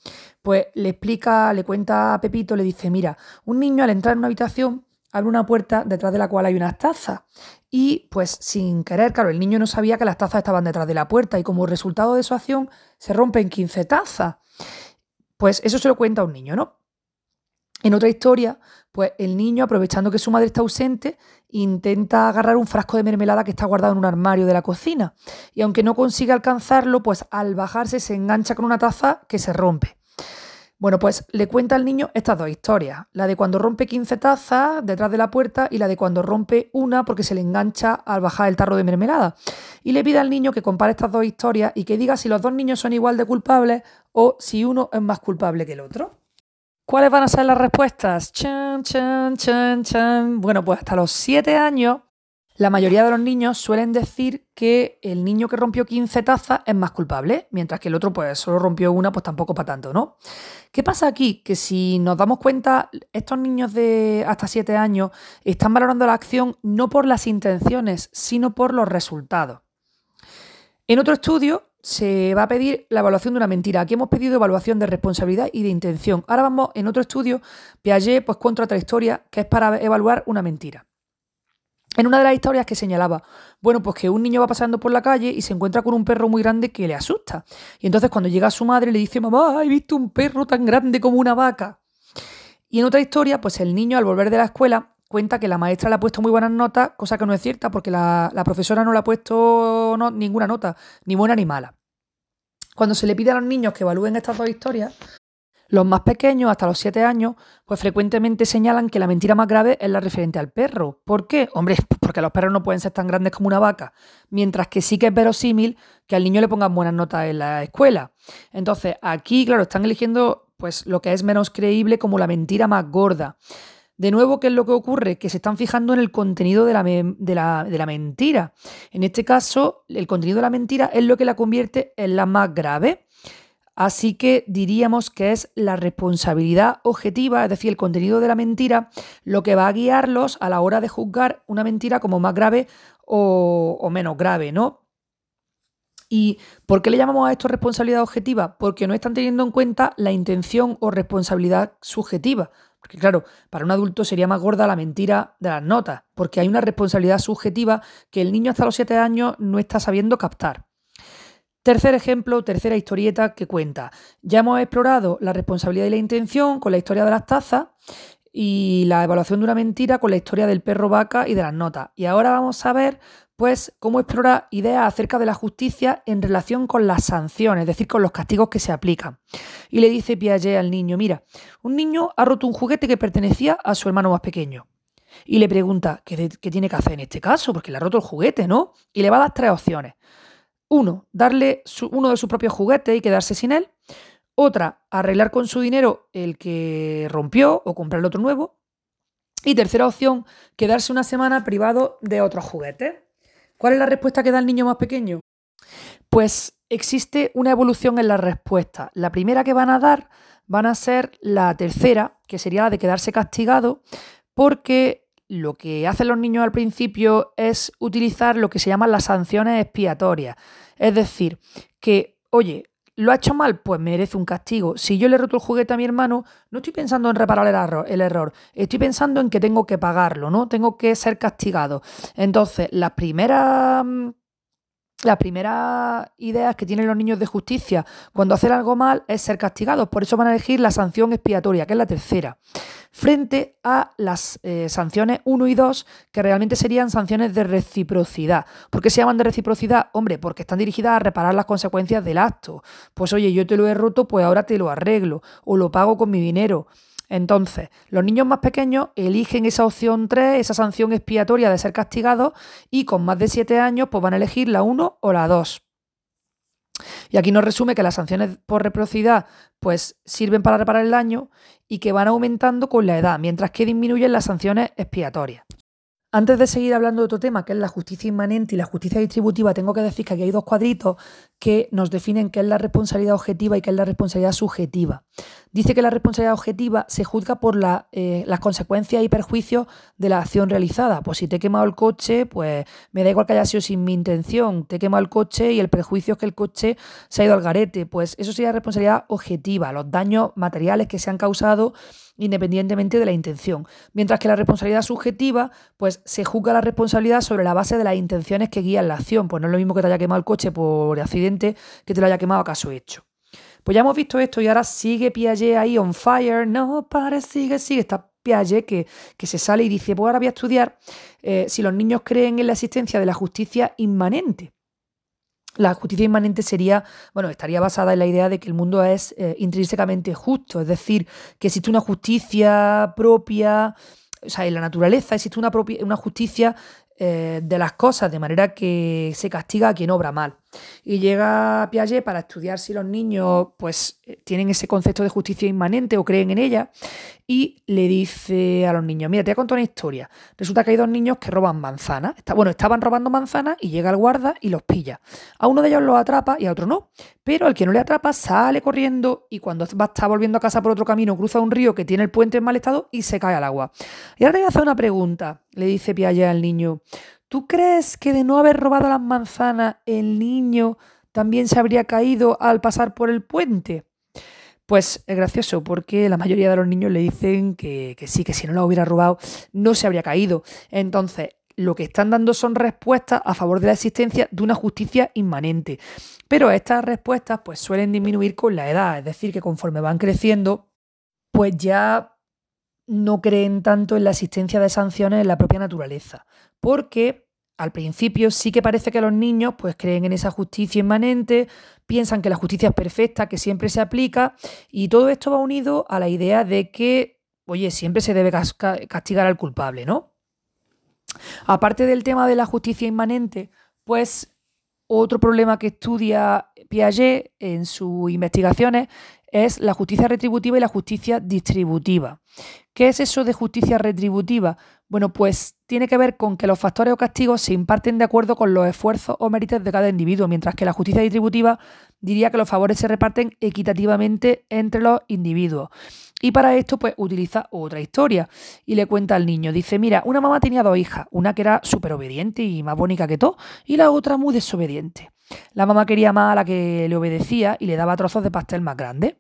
pues le explica, le cuenta a Pepito, le dice, mira, un niño al entrar en una habitación abre una puerta detrás de la cual hay unas tazas y pues sin querer, claro, el niño no sabía que las tazas estaban detrás de la puerta y como resultado de su acción se rompen 15 tazas. Pues eso se lo cuenta a un niño, ¿no? En otra historia, pues el niño, aprovechando que su madre está ausente, intenta agarrar un frasco de mermelada que está guardado en un armario de la cocina. Y aunque no consiga alcanzarlo, pues al bajarse se engancha con una taza que se rompe. Bueno, pues le cuenta al niño estas dos historias, la de cuando rompe 15 tazas detrás de la puerta y la de cuando rompe una porque se le engancha al bajar el tarro de mermelada. Y le pide al niño que compare estas dos historias y que diga si los dos niños son igual de culpables o si uno es más culpable que el otro. ¿Cuáles van a ser las respuestas? Chan, chan, chan, chan. Bueno, pues hasta los 7 años la mayoría de los niños suelen decir que el niño que rompió 15 tazas es más culpable, mientras que el otro pues solo rompió una, pues tampoco para tanto, ¿no? ¿Qué pasa aquí? Que si nos damos cuenta, estos niños de hasta 7 años están valorando la acción no por las intenciones, sino por los resultados. En otro estudio se va a pedir la evaluación de una mentira. Aquí hemos pedido evaluación de responsabilidad y de intención. Ahora vamos en otro estudio, Piaget pues contra otra historia que es para evaluar una mentira. En una de las historias que señalaba, bueno, pues que un niño va pasando por la calle y se encuentra con un perro muy grande que le asusta. Y entonces cuando llega su madre le dice, mamá, he visto un perro tan grande como una vaca. Y en otra historia, pues el niño al volver de la escuela cuenta que la maestra le ha puesto muy buenas notas, cosa que no es cierta porque la, profesora no le ha puesto ninguna nota, ni buena ni mala. Cuando se le pide a los niños que evalúen estas dos historias, los más pequeños, hasta los 7 años, pues frecuentemente señalan que la mentira más grave es la referente al perro. ¿Por qué? Hombre, porque los perros no pueden ser tan grandes como una vaca, mientras que sí que es verosímil que al niño le pongan buenas notas en la escuela. Entonces, aquí, claro, están eligiendo pues lo que es menos creíble como la mentira más gorda. De nuevo, ¿qué es lo que ocurre? Que se están fijando en el contenido de la, de, la, de la, mentira. En este caso, el contenido de la mentira es lo que la convierte en la más grave. Así que diríamos que es la responsabilidad objetiva, es decir, el contenido de la mentira, lo que va a guiarlos a la hora de juzgar una mentira como más grave o, menos grave, ¿no? ¿Y por qué le llamamos a esto responsabilidad objetiva? Porque no están teniendo en cuenta la intención o responsabilidad subjetiva. Porque claro, para un adulto sería más gorda la mentira de las notas, porque hay una responsabilidad subjetiva que el niño hasta los 7 años no está sabiendo captar. Tercer ejemplo, tercera historieta que cuenta. Ya hemos explorado la responsabilidad y la intención con la historia de las tazas y la evaluación de una mentira con la historia del perro vaca y de las notas. Y ahora vamos a ver pues cómo explorar ideas acerca de la justicia en relación con las sanciones, es decir, con los castigos que se aplican. Y le dice Piaget al niño, mira, un niño ha roto un juguete que pertenecía a su hermano más pequeño. Y le pregunta, ¿qué, qué tiene que hacer en este caso? Porque le ha roto el juguete, ¿no? Y le va a dar tres opciones. Uno, darle uno de sus propios juguetes y quedarse sin él. Otra, arreglar con su dinero el que rompió o comprarle otro nuevo. Y tercera opción, quedarse una semana privado de otros juguetes. ¿Cuál es la respuesta que da el niño más pequeño? Pues existe una evolución en la respuesta. La primera que van a dar van a ser la tercera, que sería la de quedarse castigado, porque lo que hacen los niños al principio es utilizar lo que se llaman las sanciones expiatorias. Es decir, que, oye, ¿Lo ha hecho mal? Pues merece un castigo. Si yo le roto el juguete a mi hermano, no estoy pensando en reparar el error, el error, estoy pensando en que tengo que pagarlo, ¿no? Tengo que ser castigado. Entonces, las primeras mm, las primeras ideas que tienen los niños de justicia cuando hacen algo mal es ser castigados. Por eso van a elegir la sanción expiatoria, que es la tercera, frente a las eh, sanciones 1 y 2, que realmente serían sanciones de reciprocidad. ¿Por qué se llaman de reciprocidad? Hombre, porque están dirigidas a reparar las consecuencias del acto. Pues oye, yo te lo he roto, pues ahora te lo arreglo o lo pago con mi dinero. Entonces, los niños más pequeños eligen esa opción 3, esa sanción expiatoria de ser castigados, y con más de 7 años pues van a elegir la 1 o la 2. Y aquí nos resume que las sanciones por reciprocidad pues sirven para reparar el daño y que van aumentando con la edad, mientras que disminuyen las sanciones expiatorias. Antes de seguir hablando de otro tema, que es la justicia inmanente y la justicia distributiva, tengo que decir que aquí hay dos cuadritos que nos definen qué es la responsabilidad objetiva y qué es la responsabilidad subjetiva. Dice que la responsabilidad objetiva se juzga por eh, las consecuencias y perjuicios de la acción realizada. Pues si te he quemado el coche, pues me da igual que haya sido sin mi intención. Te he quemado el coche y el perjuicio es que el coche se ha ido al garete. Pues eso sería responsabilidad objetiva, los daños materiales que se han causado independientemente de la intención. Mientras que la responsabilidad subjetiva, pues se juzga la responsabilidad sobre la base de las intenciones que guían la acción. Pues no es lo mismo que te haya quemado el coche por accidente que te lo haya quemado a caso hecho. Pues ya hemos visto esto y ahora sigue Piaget ahí on fire. No, pare, sigue, sigue. Está Piaget que, que se sale y dice, pues ahora voy a estudiar eh, si los niños creen en la existencia de la justicia inmanente. La justicia inmanente sería, bueno, estaría basada en la idea de que el mundo es eh, intrínsecamente justo, es decir, que existe una justicia propia, o sea, en la naturaleza existe una, propia, una justicia eh, de las cosas, de manera que se castiga a quien obra mal. Y llega Piaget para estudiar si los niños pues, eh, tienen ese concepto de justicia inmanente o creen en ella y le dice a los niños, mira, te voy a contar una historia. Resulta que hay dos niños que roban manzanas. Bueno, estaban robando manzanas y llega el guarda y los pilla. A uno de ellos los atrapa y a otro no. Pero al que no le atrapa sale corriendo y cuando va, está volviendo a casa por otro camino cruza un río que tiene el puente en mal estado y se cae al agua. Y ahora te voy a hacer una pregunta, le dice Piaget al niño. ¿Tú crees que de no haber robado las manzanas el niño también se habría caído al pasar por el puente? Pues es gracioso porque la mayoría de los niños le dicen que, sí, que si no la hubiera robado no se habría caído. Entonces, lo que están dando son respuestas a favor de la existencia de una justicia inmanente. Pero estas respuestas pues suelen disminuir con la edad, es decir, que conforme van creciendo, pues ya no creen tanto en la existencia de sanciones en la propia naturaleza, porque al principio sí que parece que los niños pues creen en esa justicia inmanente, piensan que la justicia es perfecta, que siempre se aplica y todo esto va unido a la idea de que, oye, siempre se debe castigar al culpable, ¿no? Aparte del tema de la justicia inmanente, pues otro problema que estudia Piaget en sus investigaciones es la justicia retributiva y la justicia distributiva. ¿Qué es eso de justicia retributiva? Bueno, pues tiene que ver con que los factores o castigos se imparten de acuerdo con los esfuerzos o méritos de cada individuo, mientras que la justicia distributiva diría que los favores se reparten equitativamente entre los individuos. Y para esto, pues utiliza otra historia y le cuenta al niño. Dice, mira, una mamá tenía dos hijas, una que era súper obediente y más bonita que todo, y la otra muy desobediente. La mamá quería más a la que le obedecía y le daba trozos de pastel más grandes.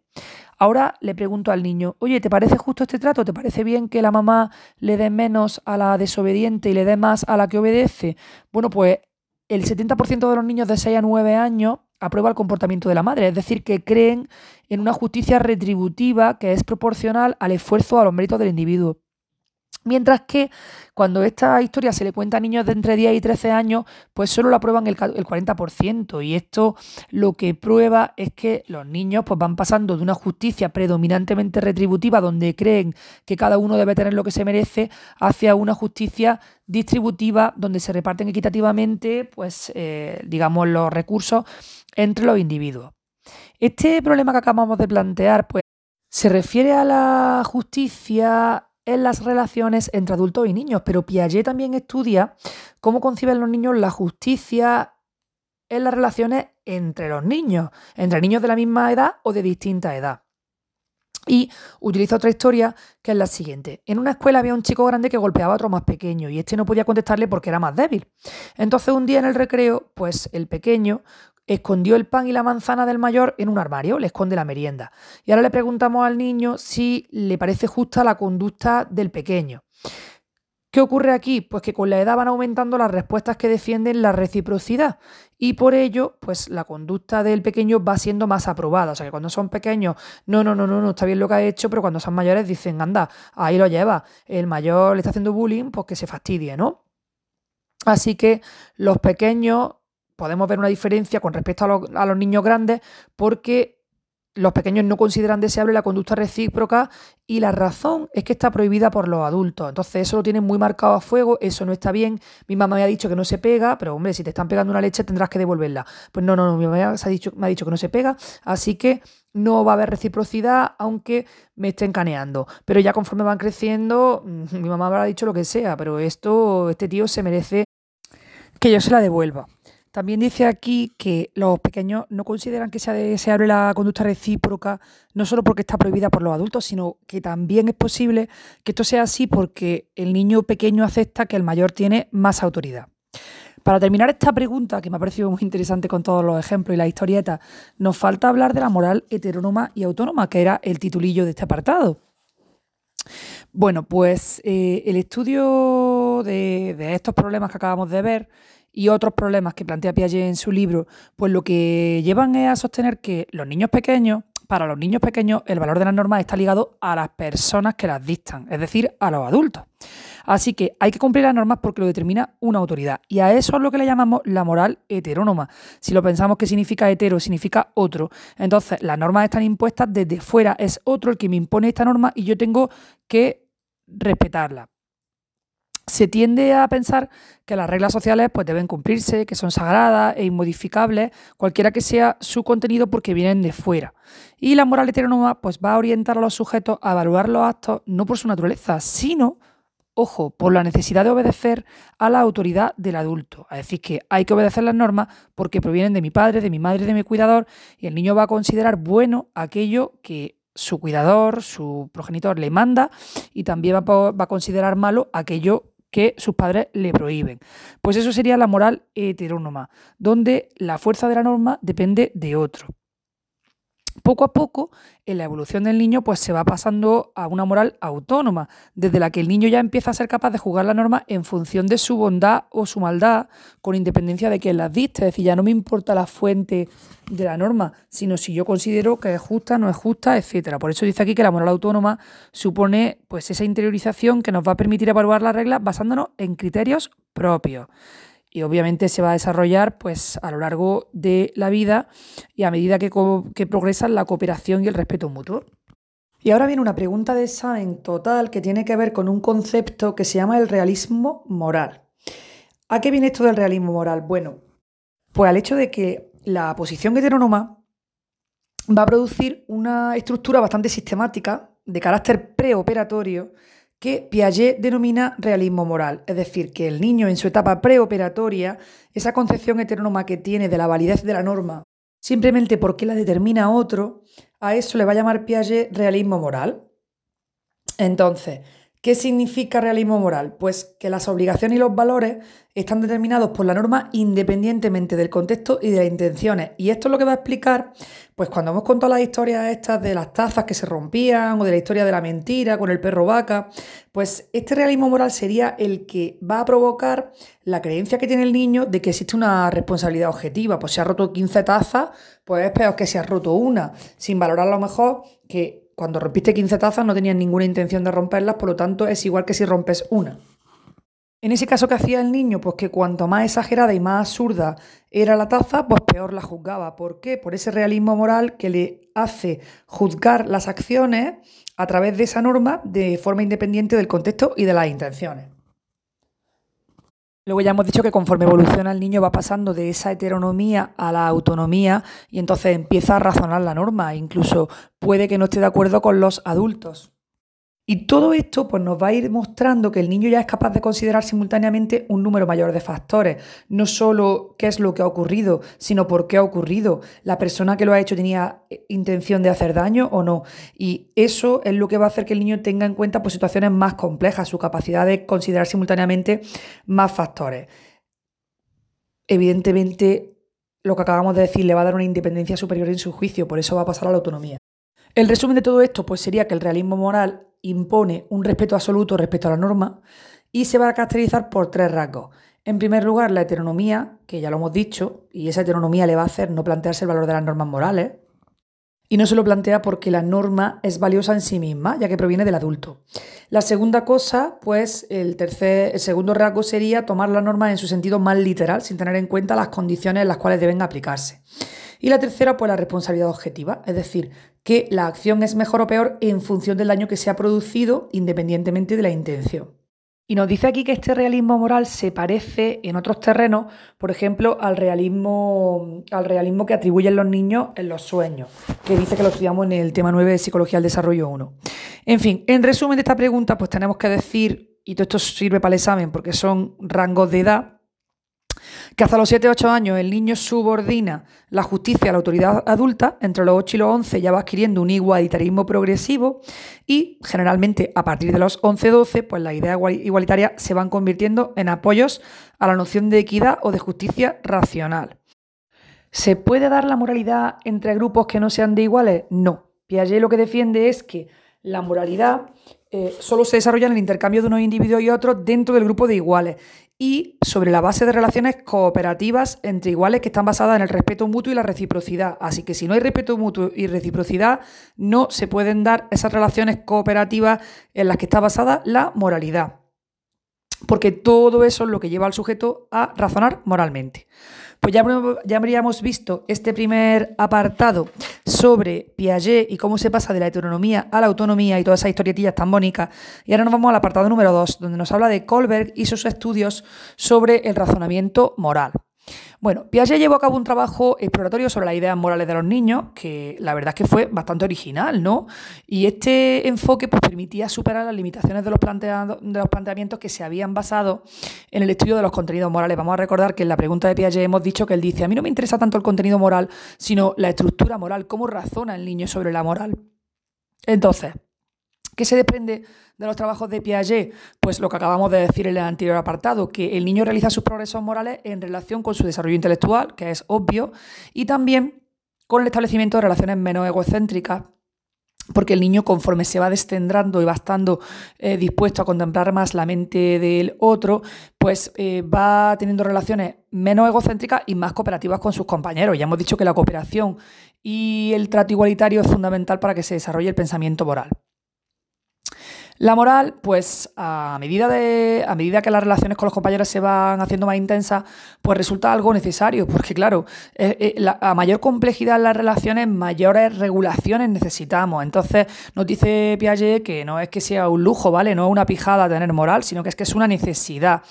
Ahora le pregunto al niño, oye, ¿te parece justo este trato? ¿Te parece bien que la mamá le dé menos a la desobediente y le dé más a la que obedece? Bueno, pues el 70% de los niños de 6 a 9 años aprueba el comportamiento de la madre, es decir, que creen en una justicia retributiva que es proporcional al esfuerzo, a los méritos del individuo. Mientras que cuando esta historia se le cuenta a niños de entre 10 y 13 años, pues solo lo aprueban el, 40%. Y esto lo que prueba es que los niños pues van pasando de una justicia predominantemente retributiva, donde creen que cada uno debe tener lo que se merece, hacia una justicia distributiva, donde se reparten equitativamente, pues, eh, digamos, los recursos entre los individuos. Este problema que acabamos de plantear, pues, se refiere a la justicia en las relaciones entre adultos y niños, pero Piaget también estudia cómo conciben los niños la justicia en las relaciones entre los niños, entre niños de la misma edad o de distinta edad. Y utiliza otra historia que es la siguiente. En una escuela había un chico grande que golpeaba a otro más pequeño y este no podía contestarle porque era más débil. Entonces un día en el recreo, pues el pequeño escondió el pan y la manzana del mayor en un armario, le esconde la merienda. Y ahora le preguntamos al niño si le parece justa la conducta del pequeño. ¿Qué ocurre aquí? Pues que con la edad van aumentando las respuestas que defienden la reciprocidad y por ello, pues la conducta del pequeño va siendo más aprobada. O sea que cuando son pequeños, no, no, no, no, no está bien lo que ha hecho, pero cuando son mayores dicen, anda, ahí lo lleva. El mayor le está haciendo bullying, pues que se fastidie, ¿no? Así que los pequeños podemos ver una diferencia con respecto a los, niños grandes porque los pequeños no consideran deseable la conducta recíproca y la razón es que está prohibida por los adultos. Entonces eso lo tienen muy marcado a fuego, eso no está bien. Mi mamá me ha dicho que no se pega, pero hombre, si te están pegando una leche tendrás que devolverla. Pues no, no, no, mi mamá ha dicho, me ha dicho que no se pega, así que no va a haber reciprocidad aunque me estén caneando. Pero ya conforme van creciendo, mm, mi mamá habrá dicho lo que sea, pero esto, este tío se merece que yo se la devuelva. También dice aquí que los pequeños no consideran que sea deseable la conducta recíproca, no solo porque está prohibida por los adultos, sino que también es posible que esto sea así porque el niño pequeño acepta que el mayor tiene más autoridad. Para terminar esta pregunta, que me ha parecido muy interesante con todos los ejemplos y la historieta, nos falta hablar de la moral heterónoma y autónoma, que era el titulillo de este apartado. Bueno, pues eh, el estudio de estos problemas que acabamos de ver y otros problemas que plantea Piaget en su libro, pues lo que llevan es a sostener que los niños pequeños, para los niños pequeños, el valor de las normas está ligado a las personas que las dictan, es decir, a los adultos. Así que hay que cumplir las normas porque lo determina una autoridad. Y a eso es lo que le llamamos la moral heterónoma. Si lo pensamos que significa hetero, significa otro. Entonces, las normas están impuestas desde fuera. Es otro el que me impone esta norma y yo tengo que respetarla se tiende a pensar que las reglas sociales pues, deben cumplirse, que son sagradas e inmodificables, cualquiera que sea su contenido porque vienen de fuera. Y la moral heterónoma pues, va a orientar a los sujetos a evaluar los actos no por su naturaleza, sino, ojo, por la necesidad de obedecer a la autoridad del adulto. Es decir, que hay que obedecer las normas porque provienen de mi padre, de mi madre, de mi cuidador, y el niño va a considerar bueno aquello que su cuidador, su progenitor le manda, y también va a considerar malo aquello que sus padres le prohíben. Pues eso sería la moral heterónoma, donde la fuerza de la norma depende de otro poco a poco, en la evolución del niño, pues se va pasando a una moral autónoma, desde la que el niño ya empieza a ser capaz de jugar la norma en función de su bondad o su maldad, con independencia de quién las diste. Es decir, ya no me importa la fuente de la norma, sino si yo considero que es justa, no es justa, etcétera. Por eso dice aquí que la moral autónoma supone pues esa interiorización que nos va a permitir evaluar las reglas basándonos en criterios propios y obviamente se va a desarrollar pues, a lo largo de la vida y a medida que, que progresa la cooperación y el respeto mutuo. Y ahora viene una pregunta de examen total que tiene que ver con un concepto que se llama el realismo moral. ¿A qué viene esto del realismo moral? Bueno, pues al hecho de que la posición heterónoma va a producir una estructura bastante sistemática de carácter preoperatorio que Piaget denomina realismo moral, es decir, que el niño en su etapa preoperatoria, esa concepción heterónoma que tiene de la validez de la norma, simplemente porque la determina otro, a eso le va a llamar Piaget realismo moral. Entonces, ¿Qué significa realismo moral? Pues que las obligaciones y los valores están determinados por la norma independientemente del contexto y de las intenciones. Y esto es lo que va a explicar, pues cuando hemos contado las historias estas de las tazas que se rompían o de la historia de la mentira con el perro vaca, pues este realismo moral sería el que va a provocar la creencia que tiene el niño de que existe una responsabilidad objetiva. Pues si ha roto 15 tazas, pues es peor que si ha roto una, sin valorar a lo mejor que cuando rompiste 15 tazas no tenías ninguna intención de romperlas, por lo tanto es igual que si rompes una. En ese caso, ¿qué hacía el niño? Pues que cuanto más exagerada y más absurda era la taza, pues peor la juzgaba. ¿Por qué? Por ese realismo moral que le hace juzgar las acciones a través de esa norma de forma independiente del contexto y de las intenciones. Luego ya hemos dicho que conforme evoluciona el niño va pasando de esa heteronomía a la autonomía y entonces empieza a razonar la norma, incluso puede que no esté de acuerdo con los adultos. Y todo esto pues, nos va a ir mostrando que el niño ya es capaz de considerar simultáneamente un número mayor de factores. No solo qué es lo que ha ocurrido, sino por qué ha ocurrido. La persona que lo ha hecho tenía eh, intención de hacer daño o no. Y eso es lo que va a hacer que el niño tenga en cuenta pues, situaciones más complejas, su capacidad de considerar simultáneamente más factores. Evidentemente, lo que acabamos de decir, le va a dar una independencia superior en su juicio, por eso va a pasar a la autonomía. El resumen de todo esto pues sería que el realismo moral impone un respeto absoluto respecto a la norma y se va a caracterizar por tres rasgos. En primer lugar, la heteronomía, que ya lo hemos dicho, y esa heteronomía le va a hacer no plantearse el valor de las normas morales, y no se lo plantea porque la norma es valiosa en sí misma, ya que proviene del adulto. La segunda cosa, pues el tercer, el segundo rasgo sería tomar la norma en su sentido más literal, sin tener en cuenta las condiciones en las cuales deben aplicarse. Y la tercera, pues la responsabilidad objetiva, es decir, que la acción es mejor o peor en función del daño que se ha producido, independientemente de la intención. Y nos dice aquí que este realismo moral se parece en otros terrenos, por ejemplo, al realismo, al realismo que atribuyen los niños en los sueños, que dice que lo estudiamos en el tema 9 de Psicología del Desarrollo 1. En fin, en resumen de esta pregunta, pues tenemos que decir, y todo esto sirve para el examen porque son rangos de edad, que hasta los 7-8 años el niño subordina la justicia a la autoridad adulta, entre los 8 y los 11 ya va adquiriendo un igualitarismo progresivo y generalmente a partir de los 11-12 pues las ideas igualitarias se van convirtiendo en apoyos a la noción de equidad o de justicia racional. ¿Se puede dar la moralidad entre grupos que no sean de iguales? No. Piaget lo que defiende es que la moralidad eh, solo se desarrolla en el intercambio de unos individuos y otros dentro del grupo de iguales y sobre la base de relaciones cooperativas entre iguales que están basadas en el respeto mutuo y la reciprocidad. Así que si no hay respeto mutuo y reciprocidad, no se pueden dar esas relaciones cooperativas en las que está basada la moralidad. Porque todo eso es lo que lleva al sujeto a razonar moralmente. Pues ya, ya habríamos visto este primer apartado sobre Piaget y cómo se pasa de la heteronomía a la autonomía y todas esas historietillas tan bonitas. Y ahora nos vamos al apartado número 2, donde nos habla de Kohlberg y sus estudios sobre el razonamiento moral. Bueno, Piaget llevó a cabo un trabajo exploratorio sobre las ideas morales de los niños, que la verdad es que fue bastante original, ¿no? Y este enfoque pues, permitía superar las limitaciones de los, de los planteamientos que se habían basado en el estudio de los contenidos morales. Vamos a recordar que en la pregunta de Piaget hemos dicho que él dice, a mí no me interesa tanto el contenido moral, sino la estructura moral, cómo razona el niño sobre la moral. Entonces, ¿qué se desprende de los trabajos de Piaget? Pues lo que acabamos de decir en el anterior apartado, que el niño realiza sus progresos morales en relación con su desarrollo intelectual, que es obvio, y también con el establecimiento de relaciones menos egocéntricas porque el niño conforme se va descendrando y va estando eh, dispuesto a contemplar más la mente del otro, pues eh, va teniendo relaciones menos egocéntricas y más cooperativas con sus compañeros. Ya hemos dicho que la cooperación y el trato igualitario es fundamental para que se desarrolle el pensamiento moral. La moral, pues a medida, de, a medida que las relaciones con los compañeros se van haciendo más intensas, pues resulta algo necesario, porque claro, eh, eh, a mayor complejidad en las relaciones, mayores regulaciones necesitamos. Entonces nos dice Piaget que no es que sea un lujo, ¿vale? No es una pijada tener moral, sino que es que es una necesidad.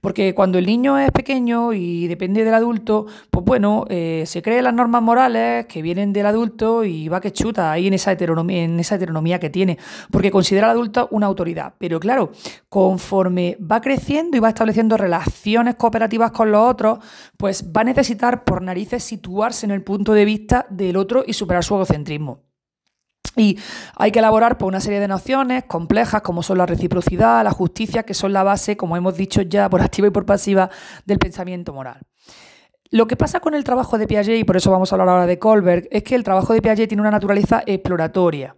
Porque cuando el niño es pequeño y depende del adulto, pues bueno, eh, se creen las normas morales que vienen del adulto y va que chuta ahí en esa heteronomía, en esa heteronomía que tiene. Porque considera al adulto una autoridad. Pero claro, conforme va creciendo y va estableciendo relaciones cooperativas con los otros, pues va a necesitar por narices situarse en el punto de vista del otro y superar su egocentrismo. Y hay que elaborar por una serie de nociones complejas como son la reciprocidad, la justicia, que son la base, como hemos dicho ya por activa y por pasiva, del pensamiento moral. Lo que pasa con el trabajo de Piaget, y por eso vamos a hablar ahora de Kohlberg, es que el trabajo de Piaget tiene una naturaleza exploratoria,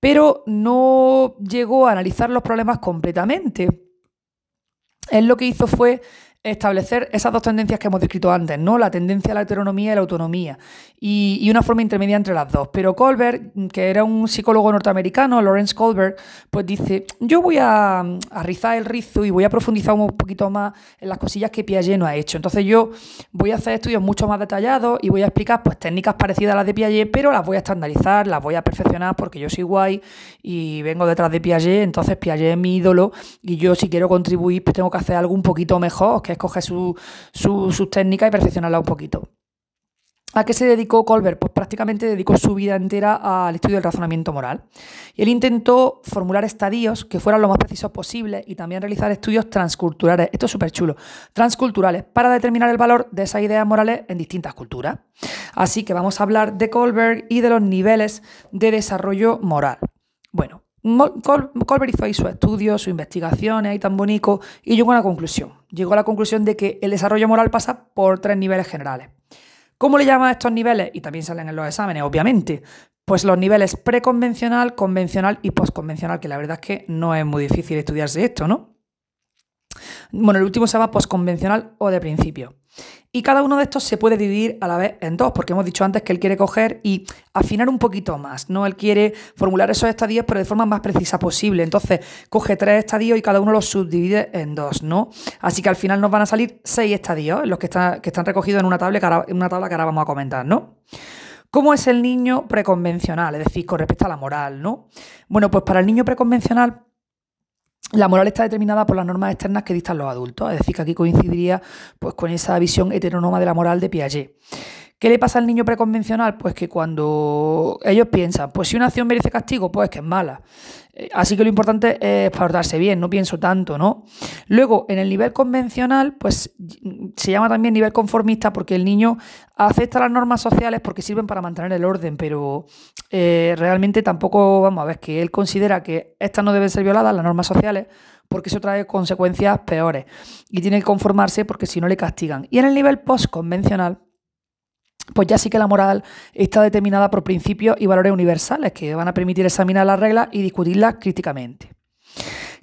pero no llegó a analizar los problemas completamente. Él lo que hizo fue establecer esas dos tendencias que hemos descrito antes, ¿no? La tendencia a la heteronomía y la autonomía, y, una forma intermedia entre las dos. Pero Kohlberg, que era un psicólogo norteamericano, Lawrence Kohlberg, pues dice, yo voy a, rizar el rizo y voy a profundizar un poquito más en las cosillas que Piaget no ha hecho. Entonces yo voy a hacer estudios mucho más detallados y voy a explicar pues técnicas parecidas a las de Piaget, pero las voy a estandarizar, las voy a perfeccionar porque yo soy guay y vengo detrás de Piaget, entonces Piaget es mi ídolo y yo si quiero contribuir pues tengo que hacer algo un poquito mejor, que es coger su, sus técnicas y perfeccionarla un poquito. ¿A qué se dedicó Colbert? Pues prácticamente dedicó su vida entera al estudio del razonamiento moral. Y él intentó formular estadios que fueran lo más precisos posible y también realizar estudios transculturales. Esto es súper chulo. Transculturales, para determinar el valor de esas ideas morales en distintas culturas. Así que vamos a hablar de Colbert y de los niveles de desarrollo moral. Bueno, Colbert hizo ahí su estudio, su investigación, ahí tan bonito, y llegó a una conclusión. Llegó a la conclusión de que el desarrollo moral pasa por tres niveles generales. ¿Cómo le llaman a estos niveles? Y también salen en los exámenes, obviamente. Pues los niveles preconvencional, convencional y postconvencional, que la verdad es que no es muy difícil estudiarse esto, ¿no? Bueno, el último se llama postconvencional o de principio. Y cada uno de estos se puede dividir a la vez en dos, porque hemos dicho antes que él quiere coger y afinar un poquito más, ¿no? Él quiere formular esos estadios, pero de forma más precisa posible. Entonces, coge tres estadios y cada uno los subdivide en dos, ¿no? Así que al final nos van a salir seis estadios, los que, están, que están recogidos en una tabla, en una tabla que ahora vamos a comentar, ¿no? ¿Cómo es el niño preconvencional? Es decir, con respecto a la moral, ¿no? Bueno, pues para el niño preconvencional la moral está determinada por las normas externas que dictan los adultos, es decir, que aquí coincidiría pues, con esa visión heteronoma de la moral de Piaget. ¿Qué le pasa al niño preconvencional? Pues que cuando ellos piensan, pues si una acción merece castigo, pues que es mala. Eh, así que lo importante es portarse bien, no pienso tanto, ¿no? Luego, en el nivel convencional, pues se llama también nivel conformista porque el niño acepta las normas sociales porque sirven para mantener el orden, pero eh, realmente tampoco, vamos a ver, que él considera que estas no deben ser violadas, las normas sociales, porque eso trae consecuencias peores y tiene que conformarse porque si no le castigan. Y en el nivel postconvencional, pues ya sí que la moral está determinada por principios y valores universales que van a permitir examinar las reglas y discutirlas críticamente.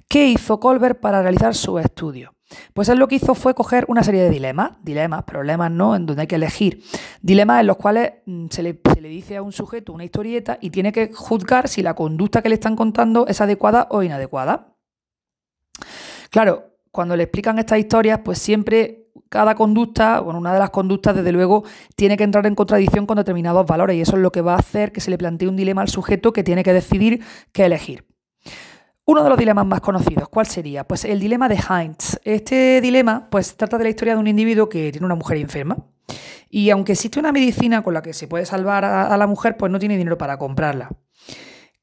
¿Qué hizo Colbert para realizar su estudio? Pues él lo que hizo fue coger una serie de dilemas, dilemas, problemas no, en donde hay que elegir, dilemas en los cuales mm, se le, se le, dice a un sujeto una historieta y tiene que juzgar si la conducta que le están contando es adecuada o inadecuada. Claro, cuando le explican estas historias, pues siempre cada conducta, bueno, una de las conductas, desde luego, tiene que entrar en contradicción con determinados valores y eso es lo que va a hacer que se le plantee un dilema al sujeto que tiene que decidir qué elegir. Uno de los dilemas más conocidos, ¿cuál sería? Pues el dilema de Heinz. Este dilema, pues, trata de la historia de un individuo que tiene una mujer enferma. Y aunque existe una medicina con la que se puede salvar a, a la mujer, pues no tiene dinero para comprarla.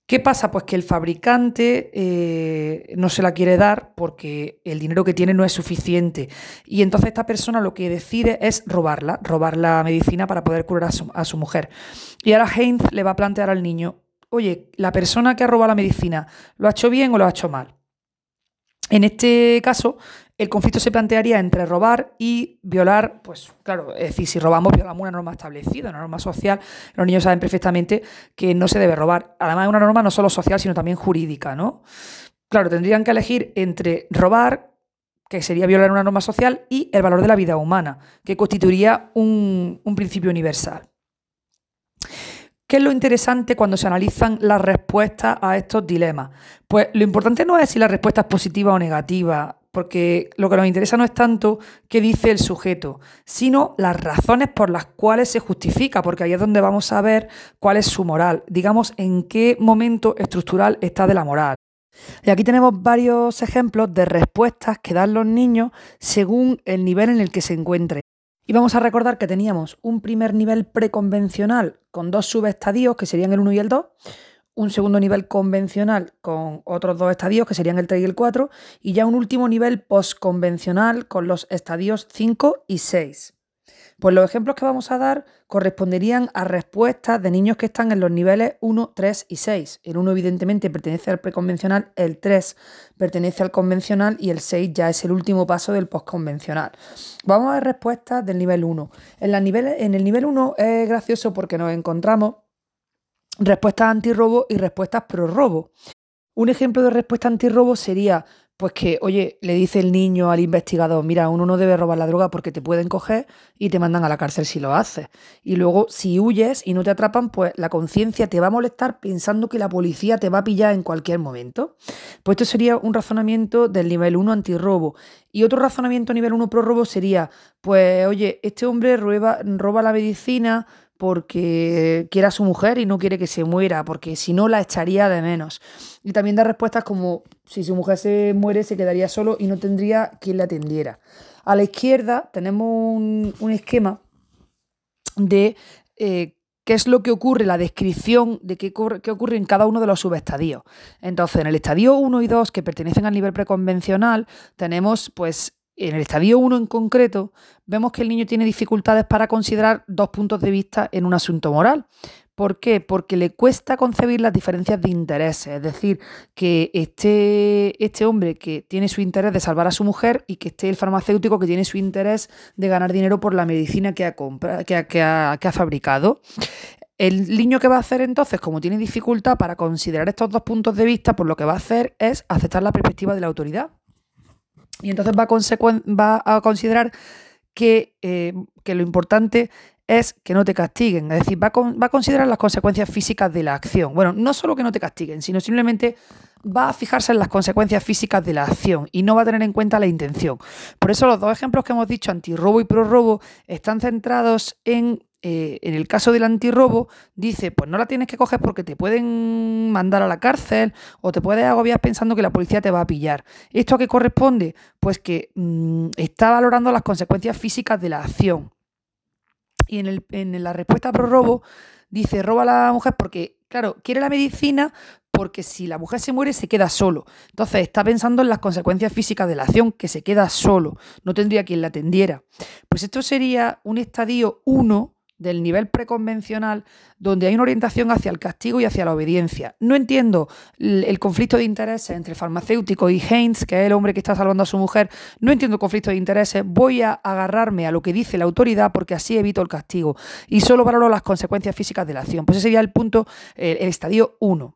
¿Qué pasa? Pues que el fabricante eh, no se la quiere dar porque el dinero que tiene no es suficiente. Y entonces esta persona lo que decide es robarla, robar la medicina para poder curar a su, mujer. Y ahora Heinz le va a plantear al niño, oye, la persona que ha robado la medicina, ¿lo ha hecho bien o lo ha hecho mal? En este caso, el conflicto se plantearía entre robar y violar, pues claro, es decir, si robamos, violamos una norma establecida, una norma social. Los niños saben perfectamente que no se debe robar. Además, es una norma no solo social, sino también jurídica, ¿no? Claro, tendrían que elegir entre robar, que sería violar una norma social, y el valor de la vida humana, que constituiría un, un principio universal. ¿Qué es lo interesante cuando se analizan las respuestas a estos dilemas? Pues lo importante no es si la respuesta es positiva o negativa, porque lo que nos interesa no es tanto qué dice el sujeto, sino las razones por las cuales se justifica, porque ahí es donde vamos a ver cuál es su moral, digamos en qué momento estructural está de la moral. Y aquí tenemos varios ejemplos de respuestas que dan los niños según el nivel en el que se encuentren. Y vamos a recordar que teníamos un primer nivel preconvencional con dos subestadios, que serían el 1 y el 2, un segundo nivel convencional con otros dos estadios que serían el 3 y el 4 y ya un último nivel postconvencional con los estadios 5 y 6. Pues los ejemplos que vamos a dar corresponderían a respuestas de niños que están en los niveles 1, 3 y 6. El 1 evidentemente pertenece al preconvencional, el 3 pertenece al convencional y el 6 ya es el último paso del postconvencional. Vamos a ver respuestas del nivel 1. En, el nivel 1 es gracioso porque nos encontramos respuestas antirrobo y respuestas pro robo. Un ejemplo de respuesta antirrobo sería, pues que, oye, le dice el niño al investigador, mira, uno no debe robar la droga porque te pueden coger y te mandan a la cárcel si lo haces. Y luego, si huyes y no te atrapan, pues la conciencia te va a molestar pensando que la policía te va a pillar en cualquier momento. Pues esto sería un razonamiento del nivel 1 antirrobo. Y otro razonamiento nivel 1 pro robo sería, pues, oye, este hombre roba, roba la medicina porque quiere a su mujer y no quiere que se muera, porque si no la echaría de menos. Y también da respuestas como si su mujer se muere se quedaría solo y no tendría quien la atendiera. A la izquierda tenemos un, esquema de eh, qué es lo que ocurre, la descripción de qué qué ocurre, en cada uno de los subestadios. Entonces, en el estadio 1 y 2, que pertenecen al nivel preconvencional, tenemos pues en el estadio 1 en concreto, vemos que el niño tiene dificultades para considerar dos puntos de vista en un asunto moral. ¿Por qué? Porque le cuesta concebir las diferencias de intereses, es decir, que esté este hombre que tiene su interés de salvar a su mujer y que esté el farmacéutico que tiene su interés de ganar dinero por la medicina que ha, que que ha fabricado. El niño que va a hacer entonces, como tiene dificultad para considerar estos dos puntos de vista, pues lo que va a hacer es aceptar la perspectiva de la autoridad. Y entonces va a, va a considerar que, eh, que, lo importante es que no te castiguen. Es decir, va a, considerar las consecuencias físicas de la acción. Bueno, no solo que no te castiguen, sino simplemente va a fijarse en las consecuencias físicas de la acción y no va a tener en cuenta la intención. Por eso los dos ejemplos que hemos dicho, antirrobo y prorrobo, están centrados en eh, en el caso del antirrobo, dice, pues no la tienes que coger porque te pueden mandar a la cárcel o te puedes agobiar pensando que la policía te va a pillar. ¿Esto a qué corresponde? Pues que mm, está valorando las consecuencias físicas de la acción. Y en, el, en la respuesta pro robo dice, roba a la mujer porque, claro, quiere la medicina porque si la mujer se muere se queda solo. Entonces está pensando en las consecuencias físicas de la acción, que se queda solo, no tendría quien la atendiera. Pues esto sería un estadio 1 del nivel preconvencional donde hay una orientación hacia el castigo y hacia la obediencia. No entiendo el, conflicto de intereses entre el farmacéutico y Haynes, que es el hombre que está salvando a su mujer. No entiendo el conflicto de intereses. Voy a agarrarme a lo que dice la autoridad porque así evito el castigo. Y solo valoro las consecuencias físicas de la acción. Pues ese sería el punto, el estadio 1.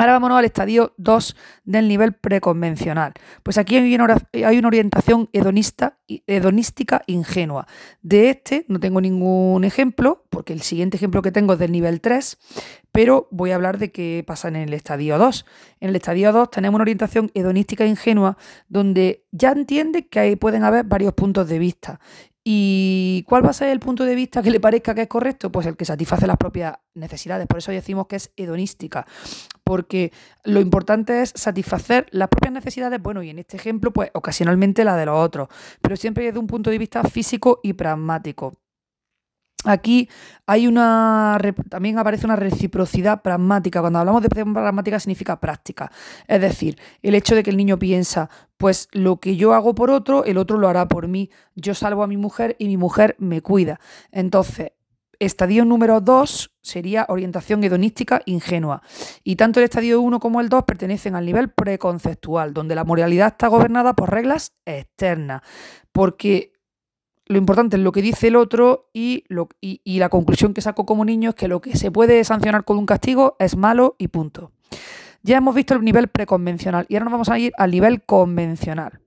Ahora vámonos al estadio 2 del nivel preconvencional. Pues aquí hay una, orientación hedonista, hedonística ingenua. De este no tengo ningún ejemplo, porque el siguiente ejemplo que tengo es del nivel 3, pero voy a hablar de qué pasa en el estadio 2. En el estadio 2 tenemos una orientación hedonística ingenua donde ya entiende que ahí pueden haber varios puntos de vista ¿Y cuál va a ser el punto de vista que le parezca que es correcto? Pues el que satisface las propias necesidades. Por eso decimos que es hedonística, porque lo importante es satisfacer las propias necesidades, bueno, y en este ejemplo, pues ocasionalmente la de los otros, pero siempre desde un punto de vista físico y pragmático. Aquí hay una también aparece una reciprocidad pragmática. Cuando hablamos de pragmática significa práctica. Es decir, el hecho de que el niño piensa, pues lo que yo hago por otro, el otro lo hará por mí. Yo salvo a mi mujer y mi mujer me cuida. Entonces, estadio número 2 sería orientación hedonística ingenua. Y tanto el estadio 1 como el 2 pertenecen al nivel preconceptual, donde la moralidad está gobernada por reglas externas. Porque lo importante es lo que dice el otro y, la conclusión que saco como niño es que lo que se puede sancionar con un castigo es malo y punto. Ya hemos visto el nivel preconvencional y ahora nos vamos a ir al nivel convencional.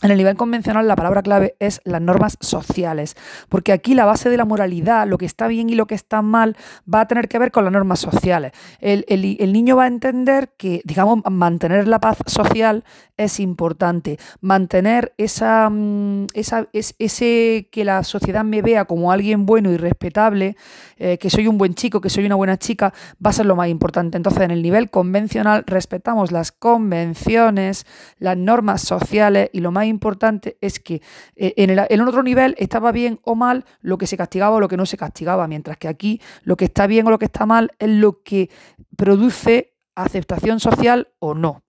En el nivel convencional la palabra clave es las normas sociales, porque aquí la base de la moralidad, lo que está bien y lo que está mal, va a tener que ver con las normas sociales. El, niño va a entender que, digamos, mantener la paz social es importante, mantener esa, mm, esa ese que la sociedad me vea como alguien bueno y respetable, eh, que soy un buen chico, que soy una buena chica, va a ser lo más importante. Entonces, en el nivel convencional respetamos las convenciones, las normas sociales y lo más importante es que eh, en, el, en otro nivel estaba bien o mal lo que se castigaba o lo que no se castigaba, mientras que aquí lo que está bien o lo que está mal es lo que produce aceptación social o no.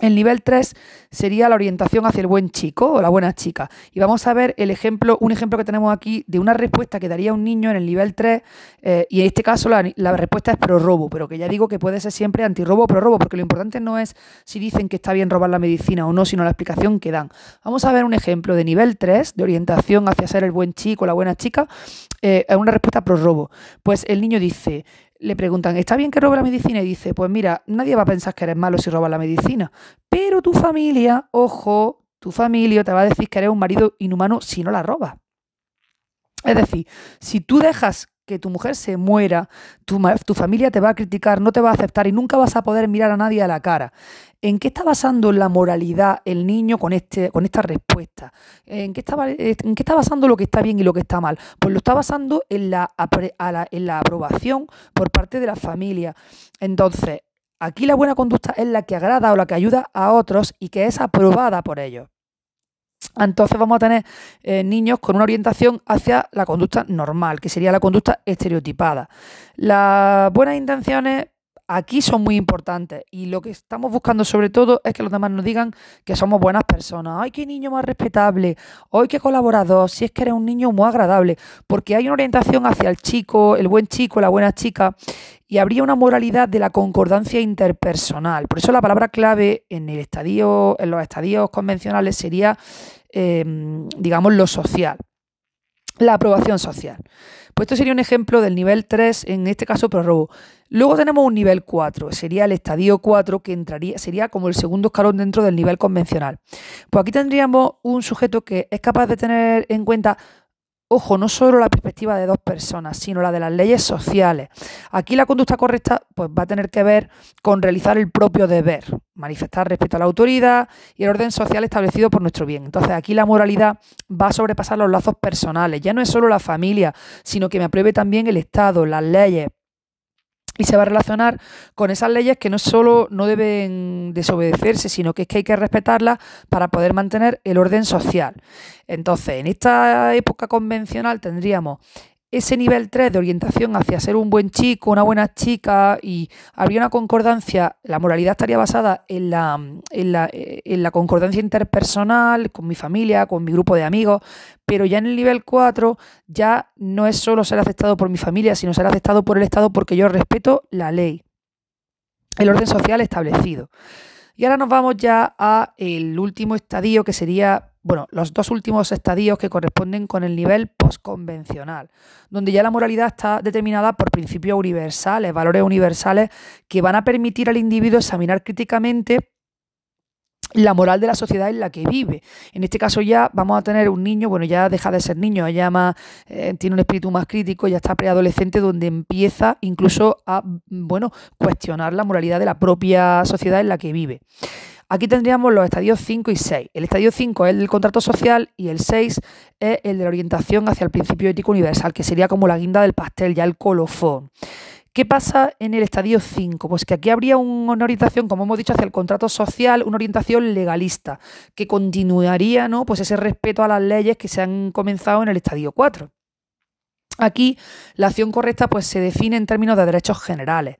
El nivel 3 sería la orientación hacia el buen chico o la buena chica. Y vamos a ver el ejemplo, un ejemplo que tenemos aquí de una respuesta que daría un niño en el nivel 3, eh, y en este caso la, respuesta es pro robo, pero que ya digo que puede ser siempre antirrobo o pro robo, porque lo importante no es si dicen que está bien robar la medicina o no, sino la explicación que dan. Vamos a ver un ejemplo de nivel 3, de orientación hacia ser el buen chico o la buena chica, eh, una respuesta pro robo. Pues el niño dice, le preguntan, ¿está bien que robe la medicina? Y dice, pues mira, nadie va a pensar que eres malo si robas la medicina, pero tu familia, ojo, tu familia te va a decir que eres un marido inhumano si no la robas. Es decir, si tú dejas que tu mujer se muera, tu, familia te va a criticar, no te va a aceptar y nunca vas a poder mirar a nadie a la cara. ¿En qué está basando la moralidad el niño con, este, con esta respuesta? ¿En qué, está, ¿En qué está basando lo que está bien y lo que está mal? Pues lo está basando en la, en la aprobación por parte de la familia. Entonces, aquí la buena conducta es la que agrada o la que ayuda a otros y que es aprobada por ellos. Entonces vamos a tener eh, niños con una orientación hacia la conducta normal, que sería la conducta estereotipada. Las buenas intenciones aquí son muy importantes y lo que estamos buscando sobre todo es que los demás nos digan que somos buenas personas. ¡Ay, qué niño más respetable! ¡Ay, qué colaborador! Si es que eres un niño muy agradable, porque hay una orientación hacia el chico, el buen chico, la buena chica y habría una moralidad de la concordancia interpersonal. Por eso la palabra clave en el estadio, en los estadios convencionales sería, em, digamos, lo social, la aprobación social. Pues esto sería un ejemplo del nivel 3, en este caso prorrobo. Luego tenemos un nivel 4, sería el estadio 4, que entraría, sería como el segundo escalón dentro del nivel convencional. Pues aquí tendríamos un sujeto que es capaz de tener en cuenta Ojo, no solo la perspectiva de dos personas, sino la de las leyes sociales. Aquí la conducta correcta pues, va a tener que ver con realizar el propio deber, manifestar respeto a la autoridad y el orden social establecido por nuestro bien. Entonces aquí la moralidad va a sobrepasar los lazos personales. Ya no es solo la familia, sino que me apruebe también el Estado, las leyes, y se va a relacionar con esas leyes que no solo no deben desobedecerse, sino que es que hay que respetarlas para poder mantener el orden social. Entonces, en esta época convencional tendríamos ese nivel 3 de orientación hacia ser un buen chico, una buena chica y habría una concordancia, la moralidad estaría basada en la, en la, en la concordancia interpersonal, con mi familia, con mi grupo de amigos, pero ya en el nivel 4 ya no es solo ser aceptado por mi familia, sino ser aceptado por el Estado porque yo respeto la ley, el orden social establecido. Y ahora nos vamos ya a el último estadio que sería bueno, los dos últimos estadios que corresponden con el nivel postconvencional, donde ya la moralidad está determinada por principios universales, valores universales que van a permitir al individuo examinar críticamente la moral de la sociedad en la que vive. En este caso ya vamos a tener un niño, bueno, ya deja de ser niño, ya eh, tiene un espíritu más crítico, ya está preadolescente, donde empieza incluso a, bueno, cuestionar la moralidad de la propia sociedad en la que vive. Aquí tendríamos los estadios 5 y 6. El estadio 5 es el del contrato social y el 6 es el de la orientación hacia el principio ético universal, que sería como la guinda del pastel, ya el colofón. ¿Qué pasa en el estadio 5? Pues que aquí habría una orientación, como hemos dicho, hacia el contrato social, una orientación legalista, que continuaría ¿no? pues ese respeto a las leyes que se han comenzado en el estadio 4. Aquí la acción correcta pues, se define en términos de derechos generales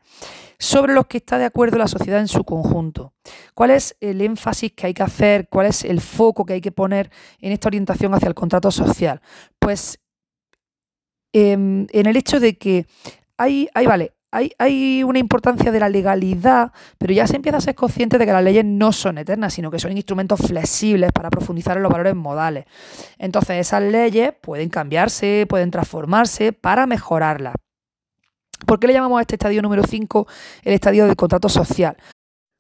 sobre los que está de acuerdo la sociedad en su conjunto. ¿Cuál es el énfasis que hay que hacer? ¿Cuál es el foco que hay que poner en esta orientación hacia el contrato social? Pues em, en el hecho de que hay, hay vale, hay, hay, una importancia de la legalidad, pero ya se empieza a ser consciente de que las leyes no son eternas, sino que son instrumentos flexibles para profundizar en los valores modales. Entonces esas leyes pueden cambiarse, pueden transformarse para mejorarlas. ¿Por qué le llamamos a este estadio número 5 el estadio del contrato social?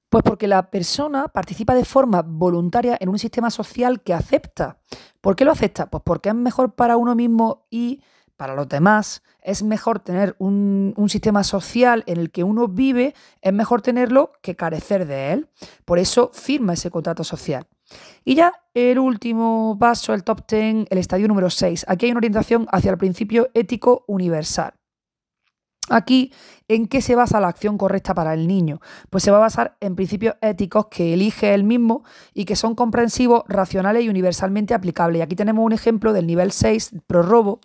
Pues porque la persona participa de forma voluntaria en un sistema social que acepta. ¿Por qué lo acepta? Pues porque es mejor para uno mismo y para los demás. Es mejor tener un, un, sistema social en el que uno vive, es mejor tenerlo que carecer de él. Por eso firma ese contrato social. Y ya el último paso, el top 10, el estadio número 6. Aquí hay una orientación hacia el principio ético universal. Aquí, ¿en qué se basa la acción correcta para el niño? Pues se va a basar en principios éticos que elige él mismo y que son comprensivos, racionales y universalmente aplicables. Y aquí tenemos un ejemplo del nivel 6, prorrobo,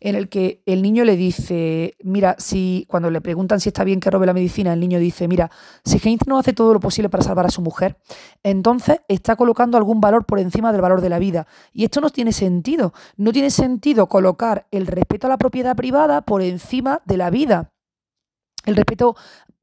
en el que el niño le dice, mira, si cuando le preguntan si está bien que robe la medicina, el niño dice, mira, si Heinz no hace todo lo posible para salvar a su mujer, entonces está colocando algún valor por encima del valor de la vida. Y esto no tiene sentido. No tiene sentido colocar el respeto a la propiedad privada por encima de la vida. El respeto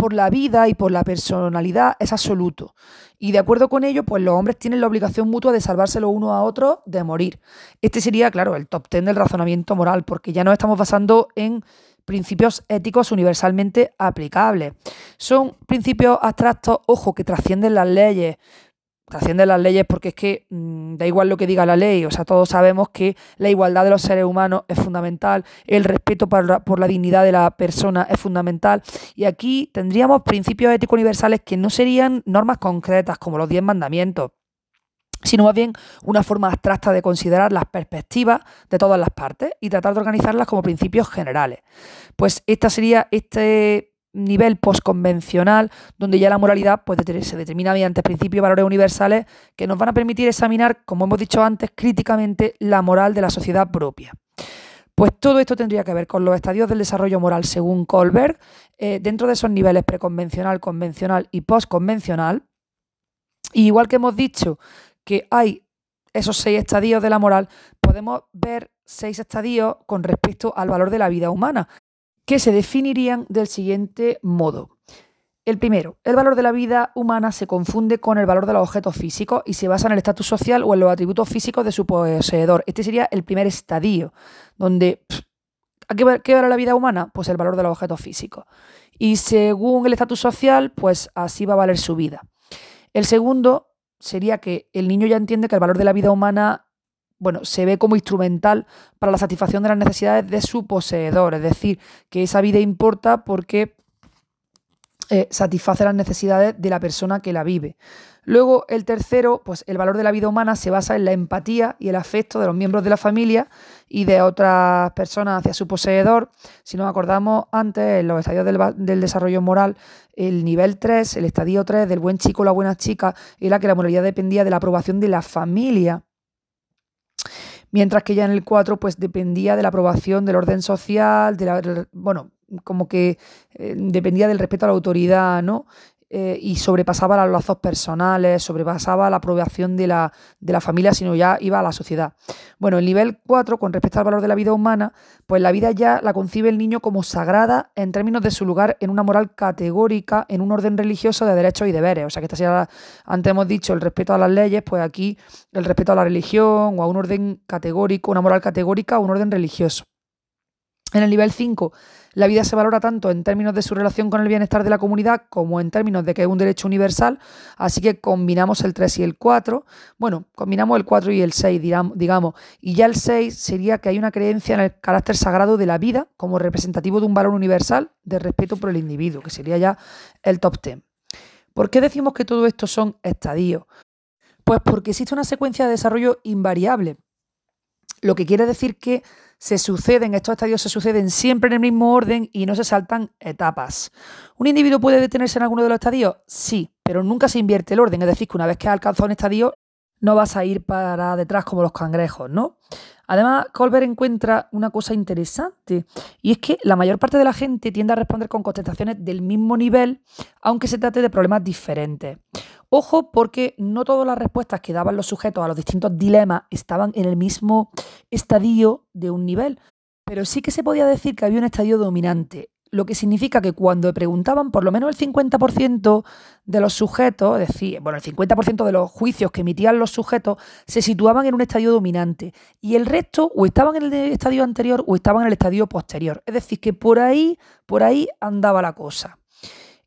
por la vida y por la personalidad es absoluto. Y de acuerdo con ello, pues los hombres tienen la obligación mutua de salvarse los unos a otros de morir. Este sería, claro, el top ten del razonamiento moral, porque ya nos estamos basando en principios éticos universalmente aplicables. Son principios abstractos, ojo, que trascienden las leyes, trascienden las leyes porque es que mm, da igual lo que diga la ley, o sea, todos sabemos que la igualdad de los seres humanos es fundamental, el respeto por la, por la dignidad de la persona es fundamental, y aquí tendríamos principios éticos universales que no serían normas concretas como los diez mandamientos, sino más bien una forma abstracta de considerar las perspectivas de todas las partes y tratar de organizarlas como principios generales. Pues esta sería este nivel postconvencional, donde ya la moralidad pues, se determina mediante principios y valores universales que nos van a permitir examinar, como hemos dicho antes, críticamente la moral de la sociedad propia. Pues todo esto tendría que ver con los estadios del desarrollo moral según Kohlberg, eh, dentro de esos niveles preconvencional, convencional y postconvencional. Y igual que hemos dicho que hay esos seis estadios de la moral, podemos ver seis estadios con respecto al valor de la vida humana, que se definirían del siguiente modo. El primero, el valor de la vida humana se confunde con el valor de los objetos físicos y se basa en el estatus social o en los atributos físicos de su poseedor. Este sería el primer estadio, donde ¿a qué, qué vale la vida humana? Pues el valor de los objetos físicos. Y según el estatus social, pues así va a valer su vida. El segundo sería que el niño ya entiende que el valor de la vida humana bueno, se ve como instrumental para la satisfacción de las necesidades de su poseedor, es decir, que esa vida importa porque eh, satisface las necesidades de la persona que la vive. Luego, el tercero, pues el valor de la vida humana se basa en la empatía y el afecto de los miembros de la familia y de otras personas hacia su poseedor. Si nos acordamos antes, en los estadios del, desarrollo moral, el nivel 3, el estadio 3 del buen chico o la buena chica, era que la moralidad dependía de la aprobación de la familia mientras que ya en el 4 pues dependía de la aprobación del orden social, de la, bueno, como que eh, dependía del respeto a la autoridad, ¿no? Eh, y sobrepasaba los lazos personales, sobrepasaba la aprobación de la, de la, familia, sino ya iba a la sociedad. Bueno, el nivel 4, con respecto al valor de la vida humana, pues la vida ya la concibe el niño como sagrada en términos de su lugar en una moral categórica, en un orden religioso de derechos y deberes. O sea, que esta sería, antes hemos dicho, el respeto a las leyes, pues aquí el respeto a la religión o a un orden categórico, una moral categórica o un orden religioso. En el nivel 5, la vida se valora tanto en términos de su relación con el bienestar de la comunidad como en términos de que es un derecho universal, así que combinamos el 3 y el 4. Bueno, combinamos el 4 y el 6, digamos, y ya el 6 sería que hay una creencia en el carácter sagrado de la vida como representativo de un valor universal de respeto por el individuo, que sería ya el top 10. ¿Por qué decimos que todo esto son estadios? Pues porque existe una secuencia de desarrollo invariable, lo que quiere decir que se suceden, estos estadios se suceden siempre en el mismo orden y no se saltan etapas. ¿Un individuo puede detenerse en alguno de los estadios? Sí, pero nunca se invierte el orden, es decir, que una vez que has alcanzado un estadio no vas a ir para detrás como los cangrejos, ¿no? Además, Colbert encuentra una cosa interesante y es que la mayor parte de la gente tiende a responder con contestaciones del mismo nivel, aunque se trate de problemas diferentes. Ojo porque no todas las respuestas que daban los sujetos a los distintos dilemas estaban en el mismo estadio de un nivel, pero sí que se podía decir que había un estadio dominante, lo que significa que cuando preguntaban, por lo menos el 50% de los sujetos, es decir, bueno, el 50% de los juicios que emitían los sujetos se situaban en un estadio dominante y el resto o estaban en el estadio anterior o estaban en el estadio posterior. Es decir, que por ahí, por ahí andaba la cosa.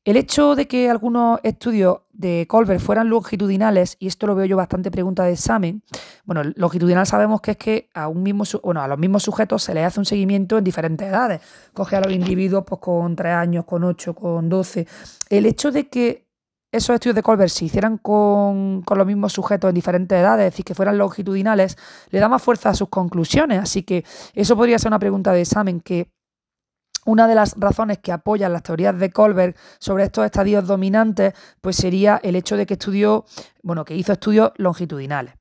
El hecho de que algunos estudios de Colbert fueran longitudinales, y esto lo veo yo bastante pregunta de examen, bueno, longitudinal sabemos que es que a, un mismo, bueno, a los mismos sujetos se les hace un seguimiento en diferentes edades. Coge a los individuos pues, con 3 años, con 8, con 12. El hecho de que esos estudios de Colbert se hicieran con, con, los mismos sujetos en diferentes edades, es decir, que fueran longitudinales, le da más fuerza a sus conclusiones. Así que eso podría ser una pregunta de examen que una de las razones que apoyan las teorías de Colbert sobre estos estadios dominantes, pues sería el hecho de que estudió, bueno, que hizo estudios longitudinales.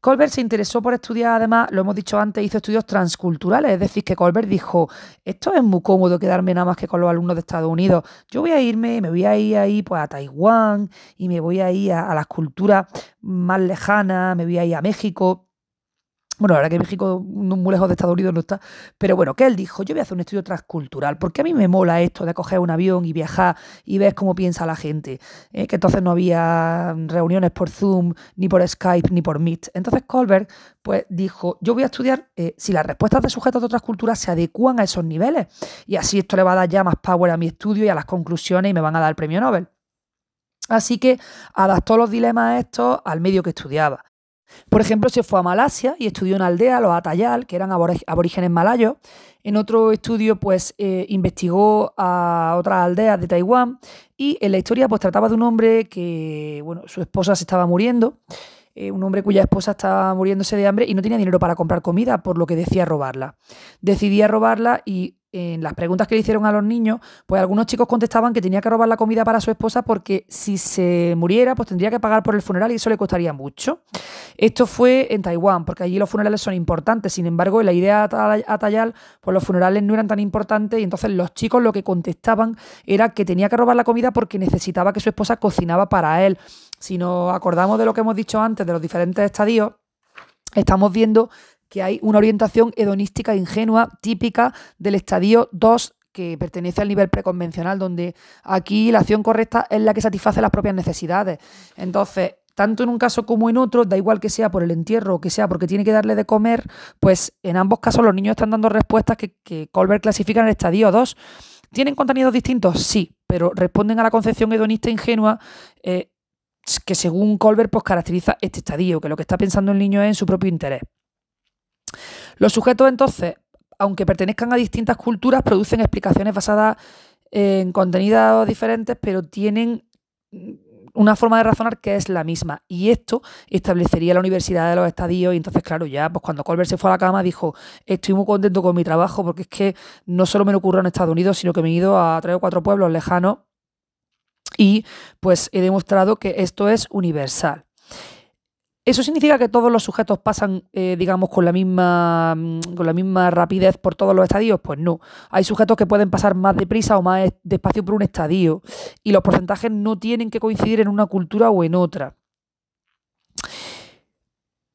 Colbert se interesó por estudiar, además, lo hemos dicho antes, hizo estudios transculturales, es decir, que Colbert dijo, esto es muy cómodo quedarme nada más que con los alumnos de Estados Unidos, yo voy a irme, me voy a ir ahí pues, a Taiwán y me voy a ir a las culturas más lejanas, me voy a ir a México. Bueno, verdad que México muy lejos de Estados Unidos no está. Pero bueno, que él dijo, yo voy a hacer un estudio transcultural, porque a mí me mola esto de coger un avión y viajar y ver cómo piensa la gente. ¿eh? Que entonces no había reuniones por Zoom, ni por Skype, ni por Meet. Entonces Colbert pues dijo, yo voy a estudiar eh, si las respuestas de sujetos de otras culturas se adecúan a esos niveles. Y así esto le va a dar ya más power a mi estudio y a las conclusiones y me van a dar el premio Nobel. Así que adaptó los dilemas estos al medio que estudiaba. Por ejemplo, se fue a Malasia y estudió en aldea, los Atayal, que eran aborígenes malayos. En otro estudio, pues, eh, investigó a otras aldeas de Taiwán. Y en la historia, pues, trataba de un hombre que, bueno, su esposa se estaba muriendo. Eh, un hombre cuya esposa estaba muriéndose de hambre y no tenía dinero para comprar comida, por lo que decía robarla. Decidía robarla y en las preguntas que le hicieron a los niños, pues algunos chicos contestaban que tenía que robar la comida para su esposa porque si se muriera, pues tendría que pagar por el funeral y eso le costaría mucho. Esto fue en Taiwán, porque allí los funerales son importantes. Sin embargo, en la idea atayal, pues los funerales no eran tan importantes y entonces los chicos lo que contestaban era que tenía que robar la comida porque necesitaba que su esposa cocinaba para él. Si nos acordamos de lo que hemos dicho antes, de los diferentes estadios, estamos viendo que hay una orientación hedonística ingenua típica del estadio 2 que pertenece al nivel preconvencional, donde aquí la acción correcta es la que satisface las propias necesidades. Entonces, tanto en un caso como en otro, da igual que sea por el entierro o que sea porque tiene que darle de comer, pues en ambos casos los niños están dando respuestas que, Colbert clasifica en el estadio 2. ¿Tienen contenidos distintos? Sí, pero responden a la concepción hedonista ingenua eh, que según Colbert pues, caracteriza este estadio, que lo que está pensando el niño es en su propio interés. Los sujetos entonces, aunque pertenezcan a distintas culturas, producen explicaciones basadas en contenidos diferentes, pero tienen una forma de razonar que es la misma. Y esto establecería la Universidad de los Estadios. Y entonces, claro, ya pues cuando Colbert se fue a la cama, dijo, estoy muy contento con mi trabajo porque es que no solo me lo ocurrió en Estados Unidos, sino que me he ido a tres o cuatro pueblos lejanos y pues he demostrado que esto es universal. ¿Eso significa que todos los sujetos pasan, eh, digamos, con la, misma, mm, con la misma rapidez por todos los estadios? Pues no. Hay sujetos que pueden pasar más deprisa o más despacio por un estadio y los porcentajes no tienen que coincidir en una cultura o en otra.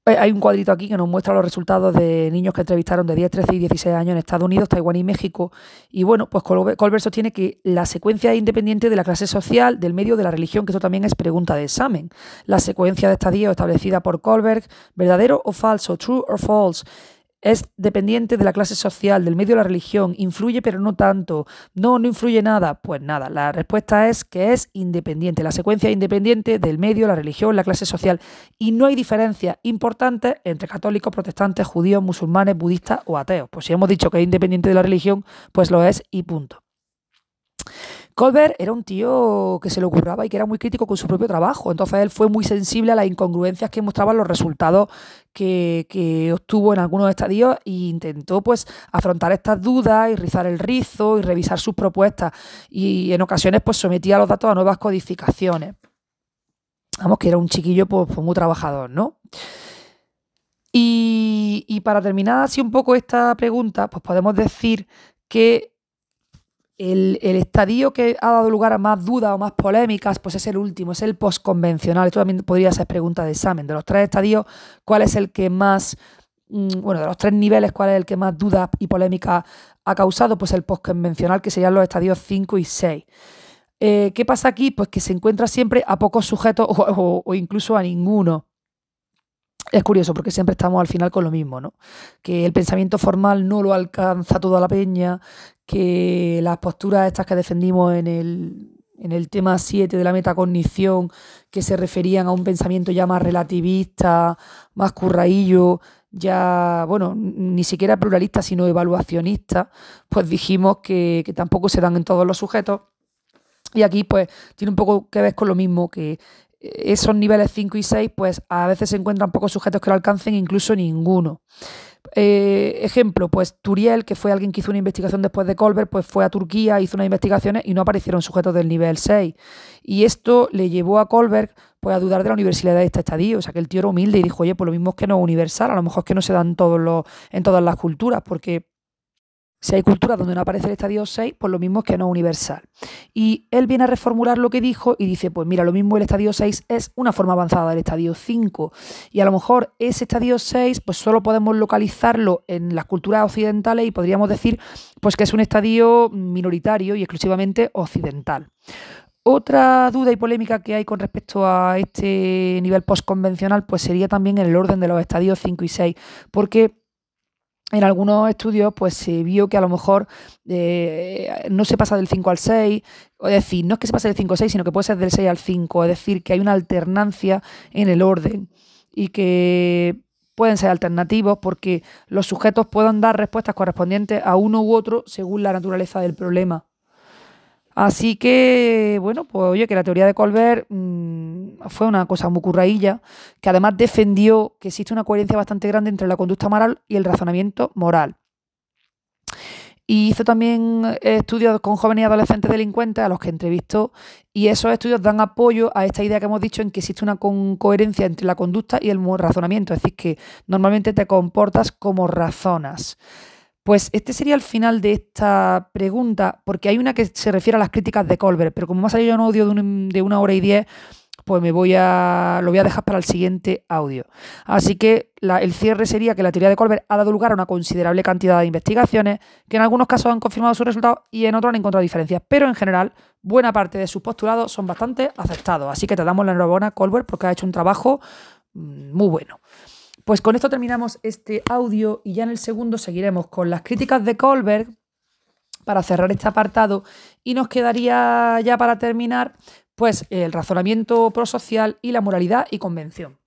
Eh, hay un cuadrito aquí que nos muestra los resultados de niños que entrevistaron de 10, 13 y 16 años en Estados Unidos, Taiwán y México. Y bueno, pues Colbert sostiene que la secuencia es independiente de la clase social, del medio, de la religión, que esto también es pregunta de examen. La secuencia de estadio establecida por Colbert, verdadero o falso, true or false, es dependiente de la clase social, del medio de la religión, influye pero no tanto, no, no influye nada, pues nada, la respuesta es que es independiente, la secuencia es independiente del medio, la religión, la clase social y no hay diferencias importantes entre católicos, protestantes, judíos, musulmanes, budistas o ateos. Pues si hemos dicho que es independiente de la religión, pues lo es y punto. Colbert era un tío que se le ocurraba y que era muy crítico con su propio trabajo. Entonces él fue muy sensible a las incongruencias que mostraban los resultados que, obtuvo en algunos estadios e intentó pues afrontar estas dudas y rizar el rizo y revisar sus propuestas. Y en ocasiones pues sometía los datos a nuevas codificaciones. Vamos, que era un chiquillo pues, pues muy trabajador, ¿no? Y, y para terminar así un poco esta pregunta, pues podemos decir que el, estadio que ha dado lugar a más dudas o más polémicas, pues es el último, es el postconvencional. Esto también podría ser pregunta de examen. De los tres estadios, ¿cuál es el que más, mm, bueno, de los tres niveles, cuál es el que más dudas y polémicas ha causado? Pues el postconvencional, que serían los estadios 5 y 6. Eh, ¿Qué pasa aquí? Pues que se encuentra siempre a pocos sujetos o incluso a ninguno. Es curioso porque siempre estamos al final con lo mismo, ¿no? Que el pensamiento formal no lo alcanza toda la peña, que las posturas estas que defendimos en el, en el tema 7 de la metacognición, que se referían a un pensamiento ya más relativista, más curraillo, ya, bueno, ni siquiera pluralista, sino evaluacionista, pues dijimos que, que tampoco se dan en todos los sujetos. Y aquí, pues, tiene un poco que ver con lo mismo, que esos niveles 5 y 6, pues a veces se encuentran pocos sujetos que lo alcancen, incluso ninguno. Eh, ejemplo, pues Turiel, que fue alguien que hizo una investigación después de Colbert, pues fue a Turquía, hizo unas investigaciones y no aparecieron sujetos del nivel 6. Y esto le llevó a Colbert pues, a dudar de la universidad de este estadio. O sea, que el tío era humilde y dijo, oye, pues lo mismo es que no es universal, a lo mejor es que no se dan todos los, en todas las culturas, porque si hay culturas donde no aparece el estadio 6, pues lo mismo es que no es universal. Y él viene a reformular lo que dijo y dice, pues mira, lo mismo el estadio 6 es una forma avanzada del estadio 5. Y a lo mejor ese estadio 6, pues solo podemos localizarlo en las culturas occidentales y podríamos decir, pues que es un estadio minoritario y exclusivamente occidental. Otra duda y polémica que hay con respecto a este nivel postconvencional, pues sería también el orden de los estadios 5 y 6, porque en algunos estudios pues se vio que a lo mejor eh, no se pasa del 5 al 6, es decir, no es que se pase del 5 al 6, sino que puede ser del 6 al 5, es decir, que hay una alternancia en el orden y que pueden ser alternativos porque los sujetos pueden dar respuestas correspondientes a uno u otro según la naturaleza del problema. Así que, bueno, pues oye, que la teoría de Colbert mm, fue una cosa muy currailla, que además defendió que existe una coherencia bastante grande entre la conducta moral y el razonamiento moral. Y hizo también estudios con jóvenes y adolescentes delincuentes a los que entrevistó y esos estudios dan apoyo a esta idea que hemos dicho en que existe una coherencia entre la conducta y el razonamiento, es decir, que normalmente te comportas como razonas. Pues este sería el final de esta pregunta, porque hay una que se refiere a las críticas de Colbert, pero como me ha salido un audio de, una hora y diez, pues me voy a, lo voy a dejar para el siguiente audio. Así que el cierre sería que la teoría de Colbert ha dado lugar a una considerable cantidad de investigaciones que en algunos casos han confirmado sus resultados y en otros han encontrado diferencias, pero en general buena parte de sus postulados son bastante aceptados. Así que te damos la enhorabuena Colbert porque ha hecho un trabajo mm, muy bueno. Pues con esto terminamos este audio y ya en el segundo seguiremos con las críticas de Colbert para cerrar este apartado y nos quedaría ya para terminar pues el razonamiento prosocial y la moralidad y convención.